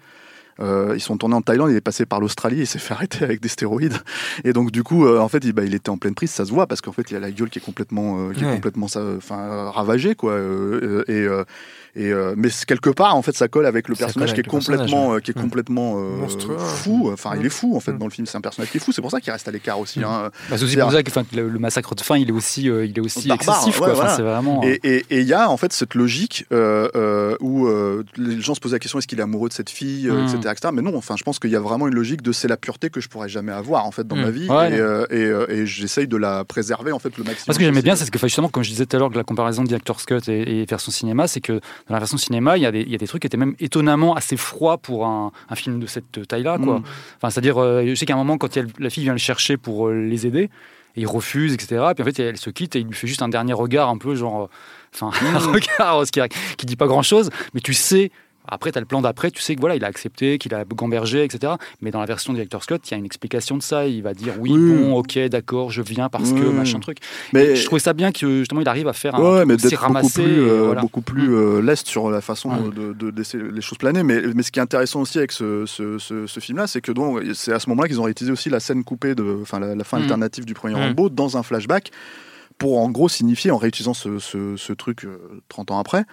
Euh, ils sont tournés en Thaïlande, il est passé par l'Australie, il s'est fait arrêter avec des stéroïdes. Et donc du coup, en fait, il, bah, il, était en pleine prise, ça se voit parce qu'en fait, il a la gueule qui est complètement, qui est complètement, enfin, ravagée quoi. et et euh, mais quelque part, en fait, ça colle avec le personnage qui est complètement, euh, qui est mm. complètement euh, fou. Enfin, il est fou en fait mm. dans le film. C'est un personnage qui est fou. C'est pour ça qu'il reste à l'écart aussi. Mm. Hein. Bah, c'est aussi pour ça que le, massacre de fin, il est aussi, il est aussi excessif. quoi. vraiment. Et il y a en fait cette logique où les gens se posent la question est-ce qu'il est amoureux de cette fille, etc., Mais non. Enfin, je pense qu'il y a vraiment une logique de c'est la pureté que je pourrais jamais avoir en fait dans ma vie. Et, et, j'essaye de la préserver en fait le maximum. Parce que j'aimais bien, c'est que justement, comme je disais tout à l'heure, que la comparaison Director's Cut et, et version cinéma, c'est que dans la version cinéma, il y, a des, il y, a des, trucs qui étaient même étonnamment assez froids pour un, un film de cette taille-là. Quoi. Mm. Enfin, c'est-à-dire, euh, je sais qu'à un moment, quand la fille vient le chercher pour euh, les aider, et il refuse, etc. Puis en fait, elle se quitte et il lui fait juste un dernier regard un peu genre. Euh, enfin, un mm. regard qui, qui dit pas grand-chose, mais tu sais après, tu as le plan d'après, tu sais que voilà, il a accepté, qu'il a gambergé, etc. Mais dans la version Director Scott, il y a une explication de ça. Il va dire oui, bon, ok, d'accord, je viens parce que machin truc. Mais je trouvais ça bien que justement il arrive à faire un ouais, mais d'être beaucoup plus, euh, beaucoup plus mm. euh, leste sur la façon de, laisser les choses planer. Mais, mais ce qui est intéressant aussi avec ce, ce, ce, film-là, c'est que c'est à ce moment-là qu'ils ont réutilisé aussi la scène coupée de, enfin la, fin mm. alternative du premier mm. Rambo dans un flashback pour en gros signifier en réutilisant ce, truc 30 euh, ans après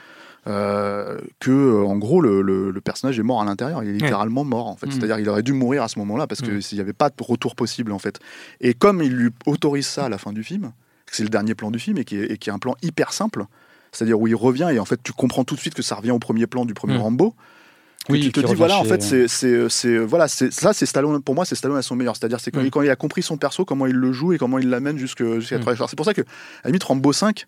euh, que euh, en gros le, personnage est mort à l'intérieur, il est littéralement mort en fait. Mm. C'est-à-dire il aurait dû mourir à ce moment-là parce que mm. s'il n'y avait pas de retour possible en fait. Et comme il lui autorise ça à la fin du film, c'est le dernier plan du film et qui est, qui est un plan hyper simple, c'est-à-dire où il revient et en fait tu comprends tout de suite que ça revient au premier plan du premier mm. Rambo. Oui, tu te dis voilà en fait c'est voilà c'est ça c'est Stallone pour moi c'est Stallone à son meilleur c'est-à-dire c'est quand, il a compris son perso comment il le joue et comment il l'amène jusqu'à jusqu c'est pour ça que à limite Rambo 5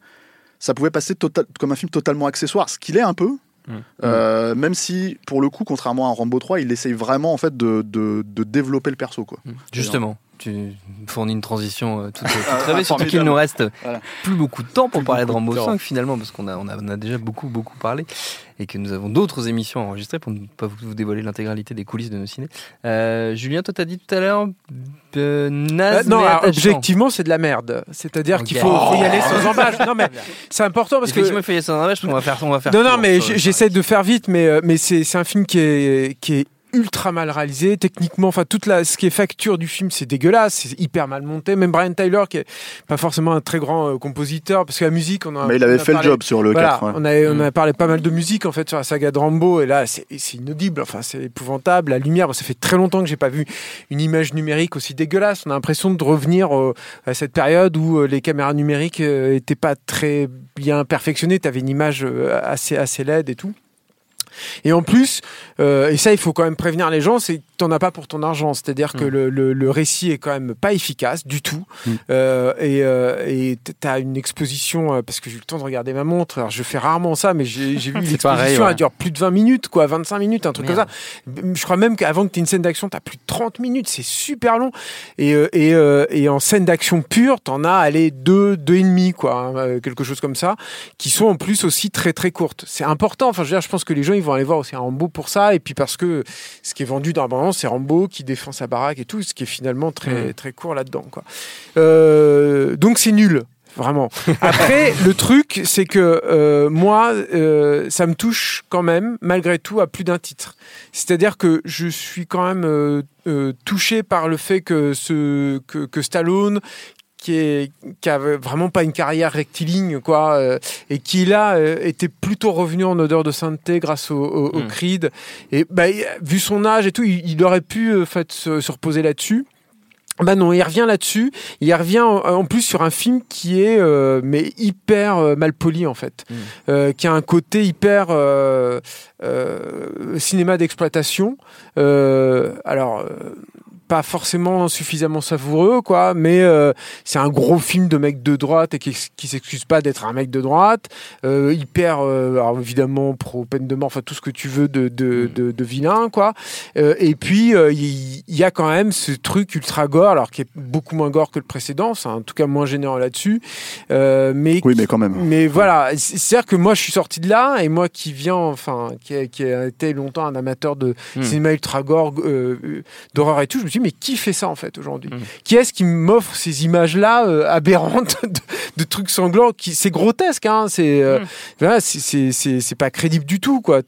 ça pouvait passer total, comme un film totalement accessoire, ce qu'il est un peu. Mm. même si, pour le coup, contrairement à Rambo 3, il essaye vraiment en fait de, de, de développer le perso. Quoi. Justement tu fournis une transition euh, toute, toute ah, rêvée, surtout qu'il nous reste plus beaucoup de temps pour parler de Rambo 5 finalement, parce qu'on a, on a, on a, déjà beaucoup, beaucoup parlé et que nous avons d'autres émissions enregistrées pour ne pas vous dévoiler l'intégralité des coulisses de nos ciné. Euh, Julien, toi, t'as dit tout à l'heure, euh, naze, Non, objectivement, c'est de la merde. C'est-à-dire qu'il faut, y aller sans embâche. Non, mais c'est important parce que. il faut y aller sans embâche, on va faire, on va faire. Non, non, mais j'essaie de faire vite, mais, mais c'est un film qui est, qui est ultra mal réalisé. Techniquement enfin toute la ce qui est facture du film c'est dégueulasse c'est hyper mal monté. Même Brian Tyler qui est pas forcément un très grand euh, compositeur parce que la musique on a mais il avait fait le job sur le 4 on a on mm. a parlé pas mal de musique en fait sur la saga de Rambo et là c'est inaudible. Enfin c'est épouvantable. La lumière ça fait très longtemps que j'ai pas vu une image numérique aussi dégueulasse. On a l'impression de revenir euh, à cette période où euh, les caméras numériques étaient pas très bien perfectionnées. Tu avais une image assez assez laide et tout et en plus, euh, et ça, il faut quand même prévenir les gens, c'est t'en as pas pour ton argent. C'est-à-dire que mm. le, le, récit est quand même pas efficace du tout. Mm. Euh, et euh, tu as une exposition, euh, parce que j'ai eu le temps de regarder ma montre, alors je fais rarement ça, mais j'ai vu l'exposition, elle dure plus de 20 minutes, quoi, 25 minutes, un truc comme ça. Je crois même qu'avant que tu aies une scène d'action, tu as plus de 30 minutes, c'est super long. Et, et, et en scène d'action pure, tu en as, allez, deux, deux et demi, quoi, hein, quelque chose comme ça, qui sont en plus aussi très très courtes. C'est important, enfin, je veux dire, je pense que les gens, ils vont aller voir aussi un Rambo pour ça, et puis parce que ce qui est vendu dans la c'est Rambo qui défend sa baraque et tout, ce qui est finalement très, mm. très court là-dedans. Quoi. Euh, donc c'est nul. Vraiment. Après, le truc, c'est que euh, moi, euh, ça me touche quand même, malgré tout, à plus d'un titre. C'est-à-dire que je suis quand même touché par le fait que, ce, que, que Stallone, qui, est, qui avait vraiment pas une carrière rectiligne, quoi, euh, et qui là euh, était plutôt revenu en odeur de sainteté grâce au, au, hmm. Creed. Et bah, vu son âge et tout, il, aurait pu euh, fait, se, reposer là-dessus. Bah non, il revient là-dessus. Il revient en, plus sur un film qui est mais hyper mal poli en fait, hmm. qui a un côté hyper cinéma d'exploitation. alors pas forcément suffisamment savoureux, quoi, mais euh, c'est un gros film de mec de droite et qui, qui s'excuse pas d'être un mec de droite, euh, hyper, euh, alors évidemment pro peine de mort, enfin tout ce que tu veux de, de, mm. de, de vilain, quoi. et puis il y, a quand même ce truc ultra gore, alors qui est beaucoup moins gore que le précédent, c'est en tout cas moins gênant là-dessus, mais oui, mais quand même. Mais voilà, c'est-à-dire que moi je suis sorti de là et moi qui viens, enfin, qui a, qui a été longtemps un amateur de mm. cinéma ultra gore, d'horreur et tout, je me suis mais qui fait ça en fait aujourd'hui mm. Qui est-ce qui m'offre ces images-là euh, aberrantes de, trucs sanglants qui C'est grotesque, hein c'est, euh, mm. c'est, pas crédible du tout, quoi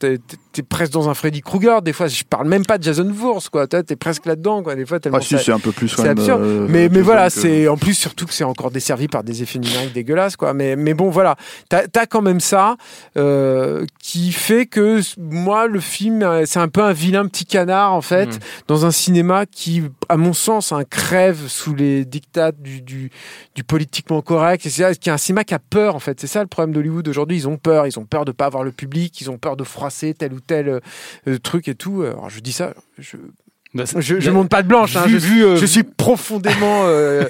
t'es presque dans un Freddy Krueger. Des fois, je parle même pas de Jason Voorhees, quoi. T'es presque là-dedans, quoi. Des fois, tellement. Ah, si, c'est un peu plus. C'est absurde. Euh, mais, mais voilà, c'est en plus surtout que c'est encore desservi par des effets numériques dégueulasses, quoi. Mais, mais bon, voilà. T'as as quand même ça euh, qui fait que moi, le film, c'est un peu un vilain petit canard, en fait, mm. dans un cinéma qui, à mon sens, un crève sous les dictats du, du, du politiquement correct. C'est qui un cinéma qui a peur, en fait. C'est ça le problème d'Hollywood aujourd'hui. Ils ont peur. Ils ont peur de pas avoir le public. Ils ont peur de froisser tel ou tel euh, truc et tout. Alors je dis ça, je bah, je, je monte pas de blanche. Hein, je, euh, je, suis profondément, euh,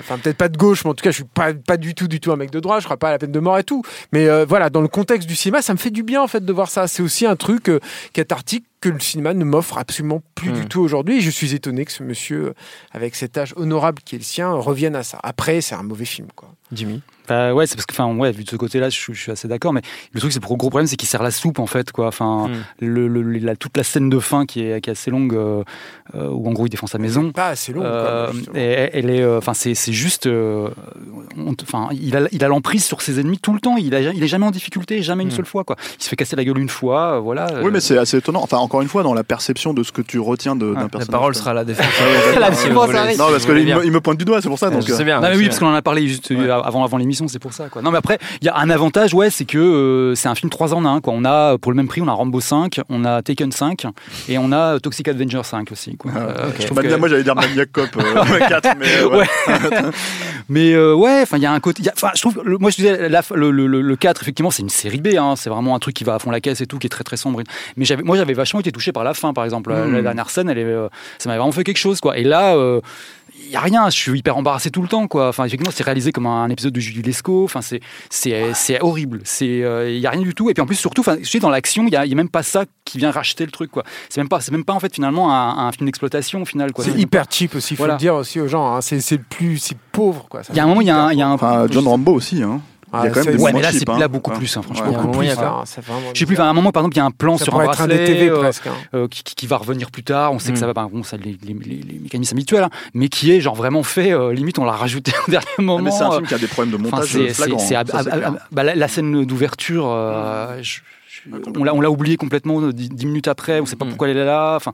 enfin peut-être pas de gauche, mais en tout cas je suis pas pas du tout du tout un mec de droite. Je crois pas à la peine de mort et tout. Mais voilà, dans le contexte du cinéma, ça me fait du bien en fait de voir ça. C'est aussi un truc cathartique que le cinéma ne m'offre absolument plus du hmm. tout aujourd'hui. Et je suis étonné que ce monsieur, avec cet âge honorable qui est le sien, revienne à ça. Après, c'est un mauvais film, quoi. Jimmy? Bah ouais, c'est parce que, enfin, ouais, vu de ce côté-là, je, suis assez d'accord. Mais le truc, c'est pour le gros problème, c'est qu'il sert la soupe en fait, quoi. Enfin, hmm. le, la, toute la scène de fin qui est, qui est assez longue, euh, euh, où en gros il défend sa maison. Pas assez longue. Euh, et, elle est, enfin, c'est, c'est juste, enfin, il a, il a l'emprise sur ses ennemis tout le temps. Il, a, il est jamais en difficulté, jamais une hmm. seule fois, quoi. Il se fait casser la gueule une fois, voilà. Oui, mais c'est assez étonnant. Enfin, encore une fois, dans la perception de ce que tu retiens d'un personnage. La parole sera la défense. la non, parce qu'il me, il me pointe du doigt, c'est pour ça. Donc, je sais bien. Non, mais oui, parce qu'on en a parlé juste avant, avant l'émission, c'est pour ça, quoi. Non, mais après, il y a un avantage, ouais, c'est que euh, c'est un film 3 en 1. Quoi. On a, pour le même prix, on a Rambo 5, on a Taken 5 et on a Toxic Avenger 5 aussi. Quoi. Ah, euh, moi, j'allais dire Maniac Cop 4, euh, mais ouais. mais ouais, enfin, il y a un côté. Enfin, je trouve, moi, je disais, le, le, le, 4, effectivement, c'est une série B. Hein, c'est vraiment un truc qui va à fond la caisse et tout, qui est très très sombre. Mais moi, j'avais vachement été touché par la fin, par exemple. La, dernière scène, elle est, ça m'avait vraiment fait quelque chose, quoi. Et là, il y a rien, je suis hyper embarrassé tout le temps quoi. Enfin effectivement, c'est réalisé comme un, épisode de Julie Lescaut. Enfin c'est c'est c'est horrible. C'est il y a rien du tout et puis en plus surtout enfin je suis dans l'action, il y a, y a, même pas ça qui vient racheter le truc quoi. C'est même pas c'est même pas en fait finalement un, film d'exploitation au final quoi. C'est hyper cheap aussi, faut le dire aussi aux gens, hein. c'est le plus c'est pauvre quoi. Il y a un moment il y a un, y a un John Rambo aussi hein. Ah, il y a quand même des ouais, mais là, c'est là hein. beaucoup plus, hein, franchement. beaucoup plus, hein. Je sais plus, à un moment, par exemple, il y a un plan sur un bracelet TV, euh, presque, euh, qui, qui, va revenir plus tard. On sait que ça mm. va, bah, bon, ça, les, les, les, mécanismes habituels, hein, mais qui est genre vraiment fait, euh, limite, on l'a rajouté au dernier ah, moment. Mais c'est un film qui a des problèmes de montage la scène d'ouverture, on l'a oublié complètement dix minutes après, on sait pas mm. pourquoi elle est là. Enfin,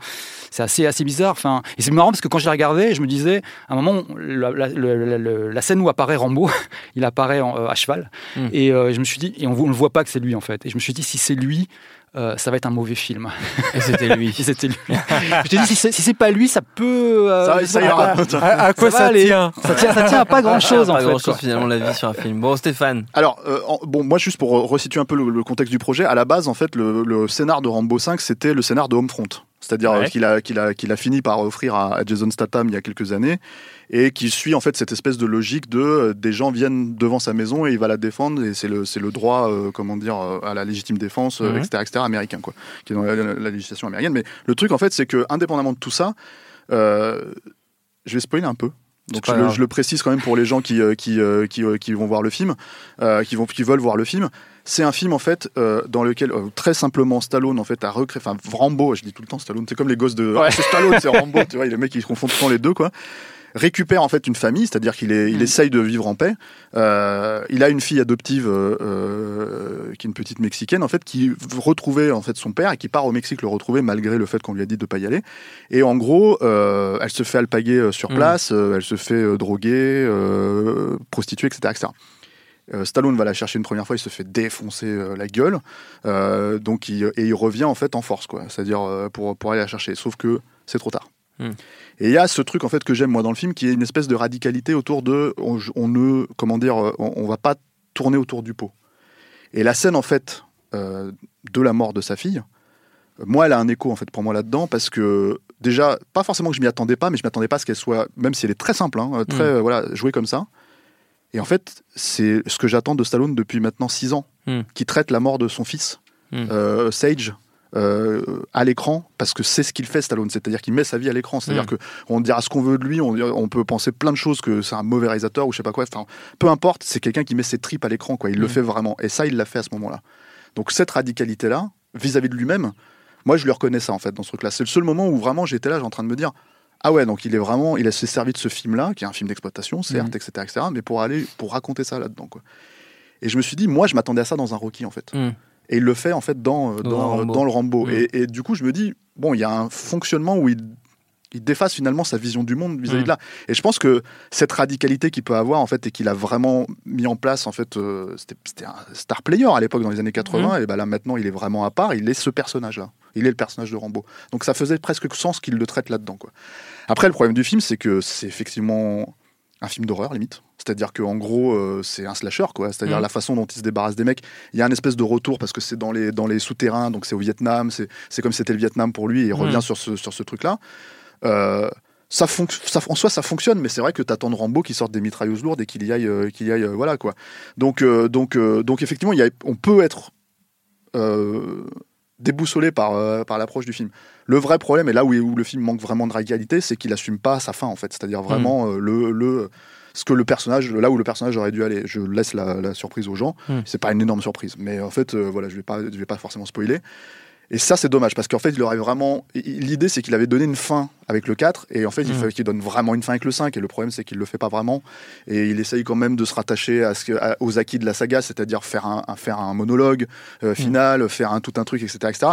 c'est assez, assez bizarre. Enfin, et c'est marrant parce que quand je l'ai regardé, je me disais, à un moment, la, scène où apparaît Rambo, il apparaît euh, à cheval, mm. et euh, je me suis dit, et on ne le voit pas que c'est lui en fait. Et je me suis dit, si c'est lui, euh, ça va être un mauvais film. Et c'était lui. c'était lui. je te dis, si c'est, pas lui, ça peut. ça, ira. À, quoi ça, tient ça, tient Ça tient à pas grand chose en pas fait. grand chose finalement la vie sur un film. Bon, Stéphane. Alors, bon, moi juste pour resituer un peu le, contexte du projet, à la base, en fait, le, le scénar de Rambo 5, c'était le scénar de Homefront. C'est-à-dire euh, qu'il a, qu'il a, qu'il a fini par offrir à, Jason Statham il y a quelques années et qui suit en fait cette espèce de logique de euh, des gens viennent devant sa maison et il va la défendre et c'est le, c'est le droit euh, comment dire à la légitime défense etc., etc., américain quoi qui est dans la, législation américaine mais le truc en fait c'est que indépendamment de tout ça je vais spoiler un peu donc je le, précise quand même pour les gens qui, qui, qui, qui vont voir le film, qui, vont, qui veulent voir le film. C'est un film en fait euh, dans lequel euh, très simplement Stallone en fait a recréé, enfin Rambo, je dis tout le temps Stallone, c'est comme les gosses de, c'est Stallone, c'est Rambo, tu vois, les mecs ils se confondent tout les deux quoi récupère en fait une famille, c'est-à-dire qu'il est, il mm. essaye de vivre en paix. Euh, il a une fille adoptive euh, qui est une petite mexicaine en fait qui retrouvait en fait son père et qui part au Mexique le retrouver malgré le fait qu'on lui a dit de pas y aller. Et en gros, euh, elle se fait alpaguer sur mm. place, elle se fait droguer, prostituer, etc., etc. Euh, Stallone va la chercher une première fois, il se fait défoncer euh, la gueule, euh, donc et il revient en fait en force, quoi. C'est-à-dire pour, pour aller la chercher. Sauf que c'est trop tard. Hmm. Et il y a ce truc en fait que j'aime moi dans le film, qui est une espèce de radicalité autour de, on, ne, comment dire, on, va pas tourner autour du pot. Et la scène en fait de la mort de sa fille, moi elle a un écho en fait pour moi là-dedans parce que déjà pas forcément que je m'y attendais pas, mais je m'attendais pas à ce qu'elle soit, même si elle est très simple, hein, très hmm. voilà jouée comme ça. Et en fait, c'est ce que j'attends de Stallone depuis maintenant six ans, hmm. qui traite la mort de son fils, hmm. euh, Sage, euh, à l'écran parce que c'est ce qu'il fait Stallone, c'est-à-dire qu'il met sa vie à l'écran, c'est-à-dire qu'on hmm. que on dira ce qu'on veut de lui, on, peut penser plein de choses que c'est un mauvais réalisateur ou je sais pas quoi, peu importe, c'est quelqu'un qui met ses tripes à l'écran quoi, il le fait vraiment et ça il l'a fait à ce moment-là. Donc cette radicalité là vis-à-vis de lui-même, moi je lui reconnais ça en fait dans ce truc-là. C'est le seul moment où vraiment j'étais là, en train de me dire ah ouais, donc il est vraiment, il s'est servi de ce film-là, qui est un film d'exploitation, certes, etc., mhm. etc., mais pour aller, pour raconter ça là-dedans, quoi. Et je me suis dit, moi, je m'attendais à ça dans un Rocky, en fait. Mhm. Et il le fait, en fait, dans, dans, dans, le Rambo. Mhm. Et, du coup, je me dis, bon, il y a un fonctionnement où il, il déface finalement sa vision du monde vis-à-vis de là. Et je pense que cette radicalité qu'il peut avoir, en fait, et qu'il a vraiment mis en place, en fait, euh, c'était un star player à l'époque, dans les années 80, et ben là, maintenant, il est vraiment à part, il est ce personnage-là. Il est le personnage de Rambo. Donc ça faisait presque sens qu'il le traite là-dedans, quoi. Après, le problème du film, c'est que c'est effectivement un film d'horreur, limite. C'est-à-dire qu'en gros, euh, c'est un slasher, quoi. C'est-à-dire mm. la façon dont il se débarrasse des mecs. Il y a un espèce de retour parce que c'est dans les, dans les souterrains, donc c'est au Vietnam, c'est comme c'était le Vietnam pour lui, et il revient mm. sur ce, sur ce truc-là. Euh, ça, ça, en soi, ça fonctionne, mais c'est vrai que tu attends de Rambo qui sorte des mitrailleuses lourdes et qu'il y aille, euh, qu'il y aille voilà quoi. Donc, donc, donc effectivement, il y a, on peut être déboussolé par, par l'approche du film. Le vrai problème, et là où, le film manque vraiment de radicalité, c'est qu'il assume pas sa fin en fait. C'est-à-dire hmm. vraiment euh, le, le, ce que le personnage, là où le personnage aurait dû aller. Je laisse la, surprise aux gens. Hmm. C'est pas une énorme surprise, mais en fait, euh, voilà, je vais pas, je vais pas forcément spoiler. Et ça, c'est dommage parce qu'en fait, il aurait vraiment. L'idée, c'est qu'il avait donné une fin avec le 4 et en fait, il mm. fallait qu'il donne vraiment une fin avec le 5. Et le problème, c'est qu'il le fait pas vraiment. Et il essaye quand même de se rattacher à ce aux acquis de la saga, c'est-à-dire faire un, faire un monologue euh, mm. final, faire un, tout un truc, etc. etc.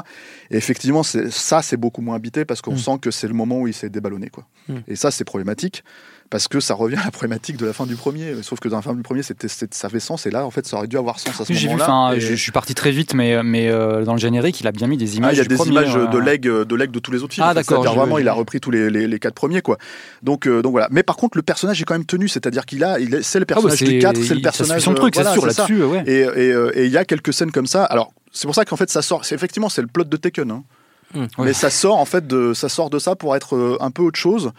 Et effectivement, ça, c'est beaucoup moins habité parce qu'on mm. sent que c'est le moment où il s'est déballonné. Quoi. Et ça, c'est problématique parce que ça revient à la problématique de la fin du premier. Sauf que dans la fin du premier, c'était, ça avait sens, et là, en fait, ça aurait dû avoir sens à ce moment-là. je, suis parti très vite, mais, mais euh, dans le générique, il a bien mis des images. Ah, il y a des images de euh, leg, de leg de tous les autres films. Ah, d'accord. Vraiment, il a repris tous les, les, quatre premiers, quoi. Donc, euh, donc voilà. Mais par contre, le personnage est quand même tenu, c'est-à-dire qu'il a, il c'est le ah, bah, personnage du 4, c'est le personnage. son truc, c'est sûr, là-dessus, ouais. Et il y a quelques scènes comme ça. Alors, c'est pour ça qu'en fait, ça sort. C'est effectivement, c'est le plot de Taken. Hein. Hum, mais ça sort en fait de ça sort de ça pour être un peu autre chose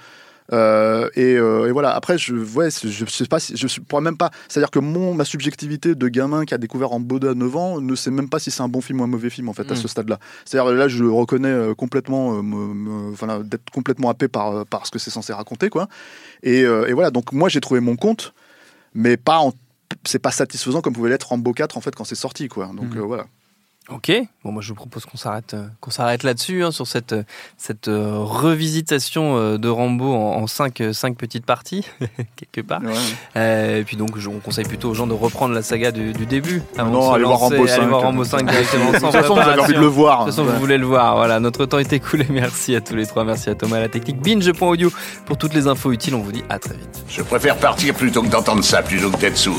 Euh, et, euh, et, voilà. Après, je, ouais, je sais pas, si, je pourrais même pas. C'est-à-dire que mon ma subjectivité de gamin qui a découvert Rambo à 9 ans ne sait même pas si c'est un bon film ou un mauvais film en fait à mm. ce stade-là. C'est-à-dire là, je reconnais euh, complètement, enfin, d'être complètement happé par par ce que c'est censé raconter, quoi. Et, et voilà. Donc moi, j'ai trouvé mon compte, mais pas c'est pas satisfaisant comme pouvait l'être Rambo 4 en fait quand c'est sorti, quoi. Donc mm. voilà. Ok, bon moi je vous propose qu'on s'arrête euh, qu'on s'arrête là-dessus hein, sur cette cette euh, revisitation euh, de Rambo en, cinq, cinq petites parties quelque part. et puis donc je, on conseille plutôt aux gens de reprendre la saga du, début avant non, allez voir Rambo 5, voir Rambo 5 directement. de toute façon vous avez envie de le voir. De toute façon vous voulez le voir. Voilà, notre temps est écoulé. Merci à tous les trois. Merci à Thomas à la technique. Binge.audio pour toutes les infos utiles. On vous dit à très vite. Je préfère partir plutôt que d'entendre ça plutôt que d'être sourd.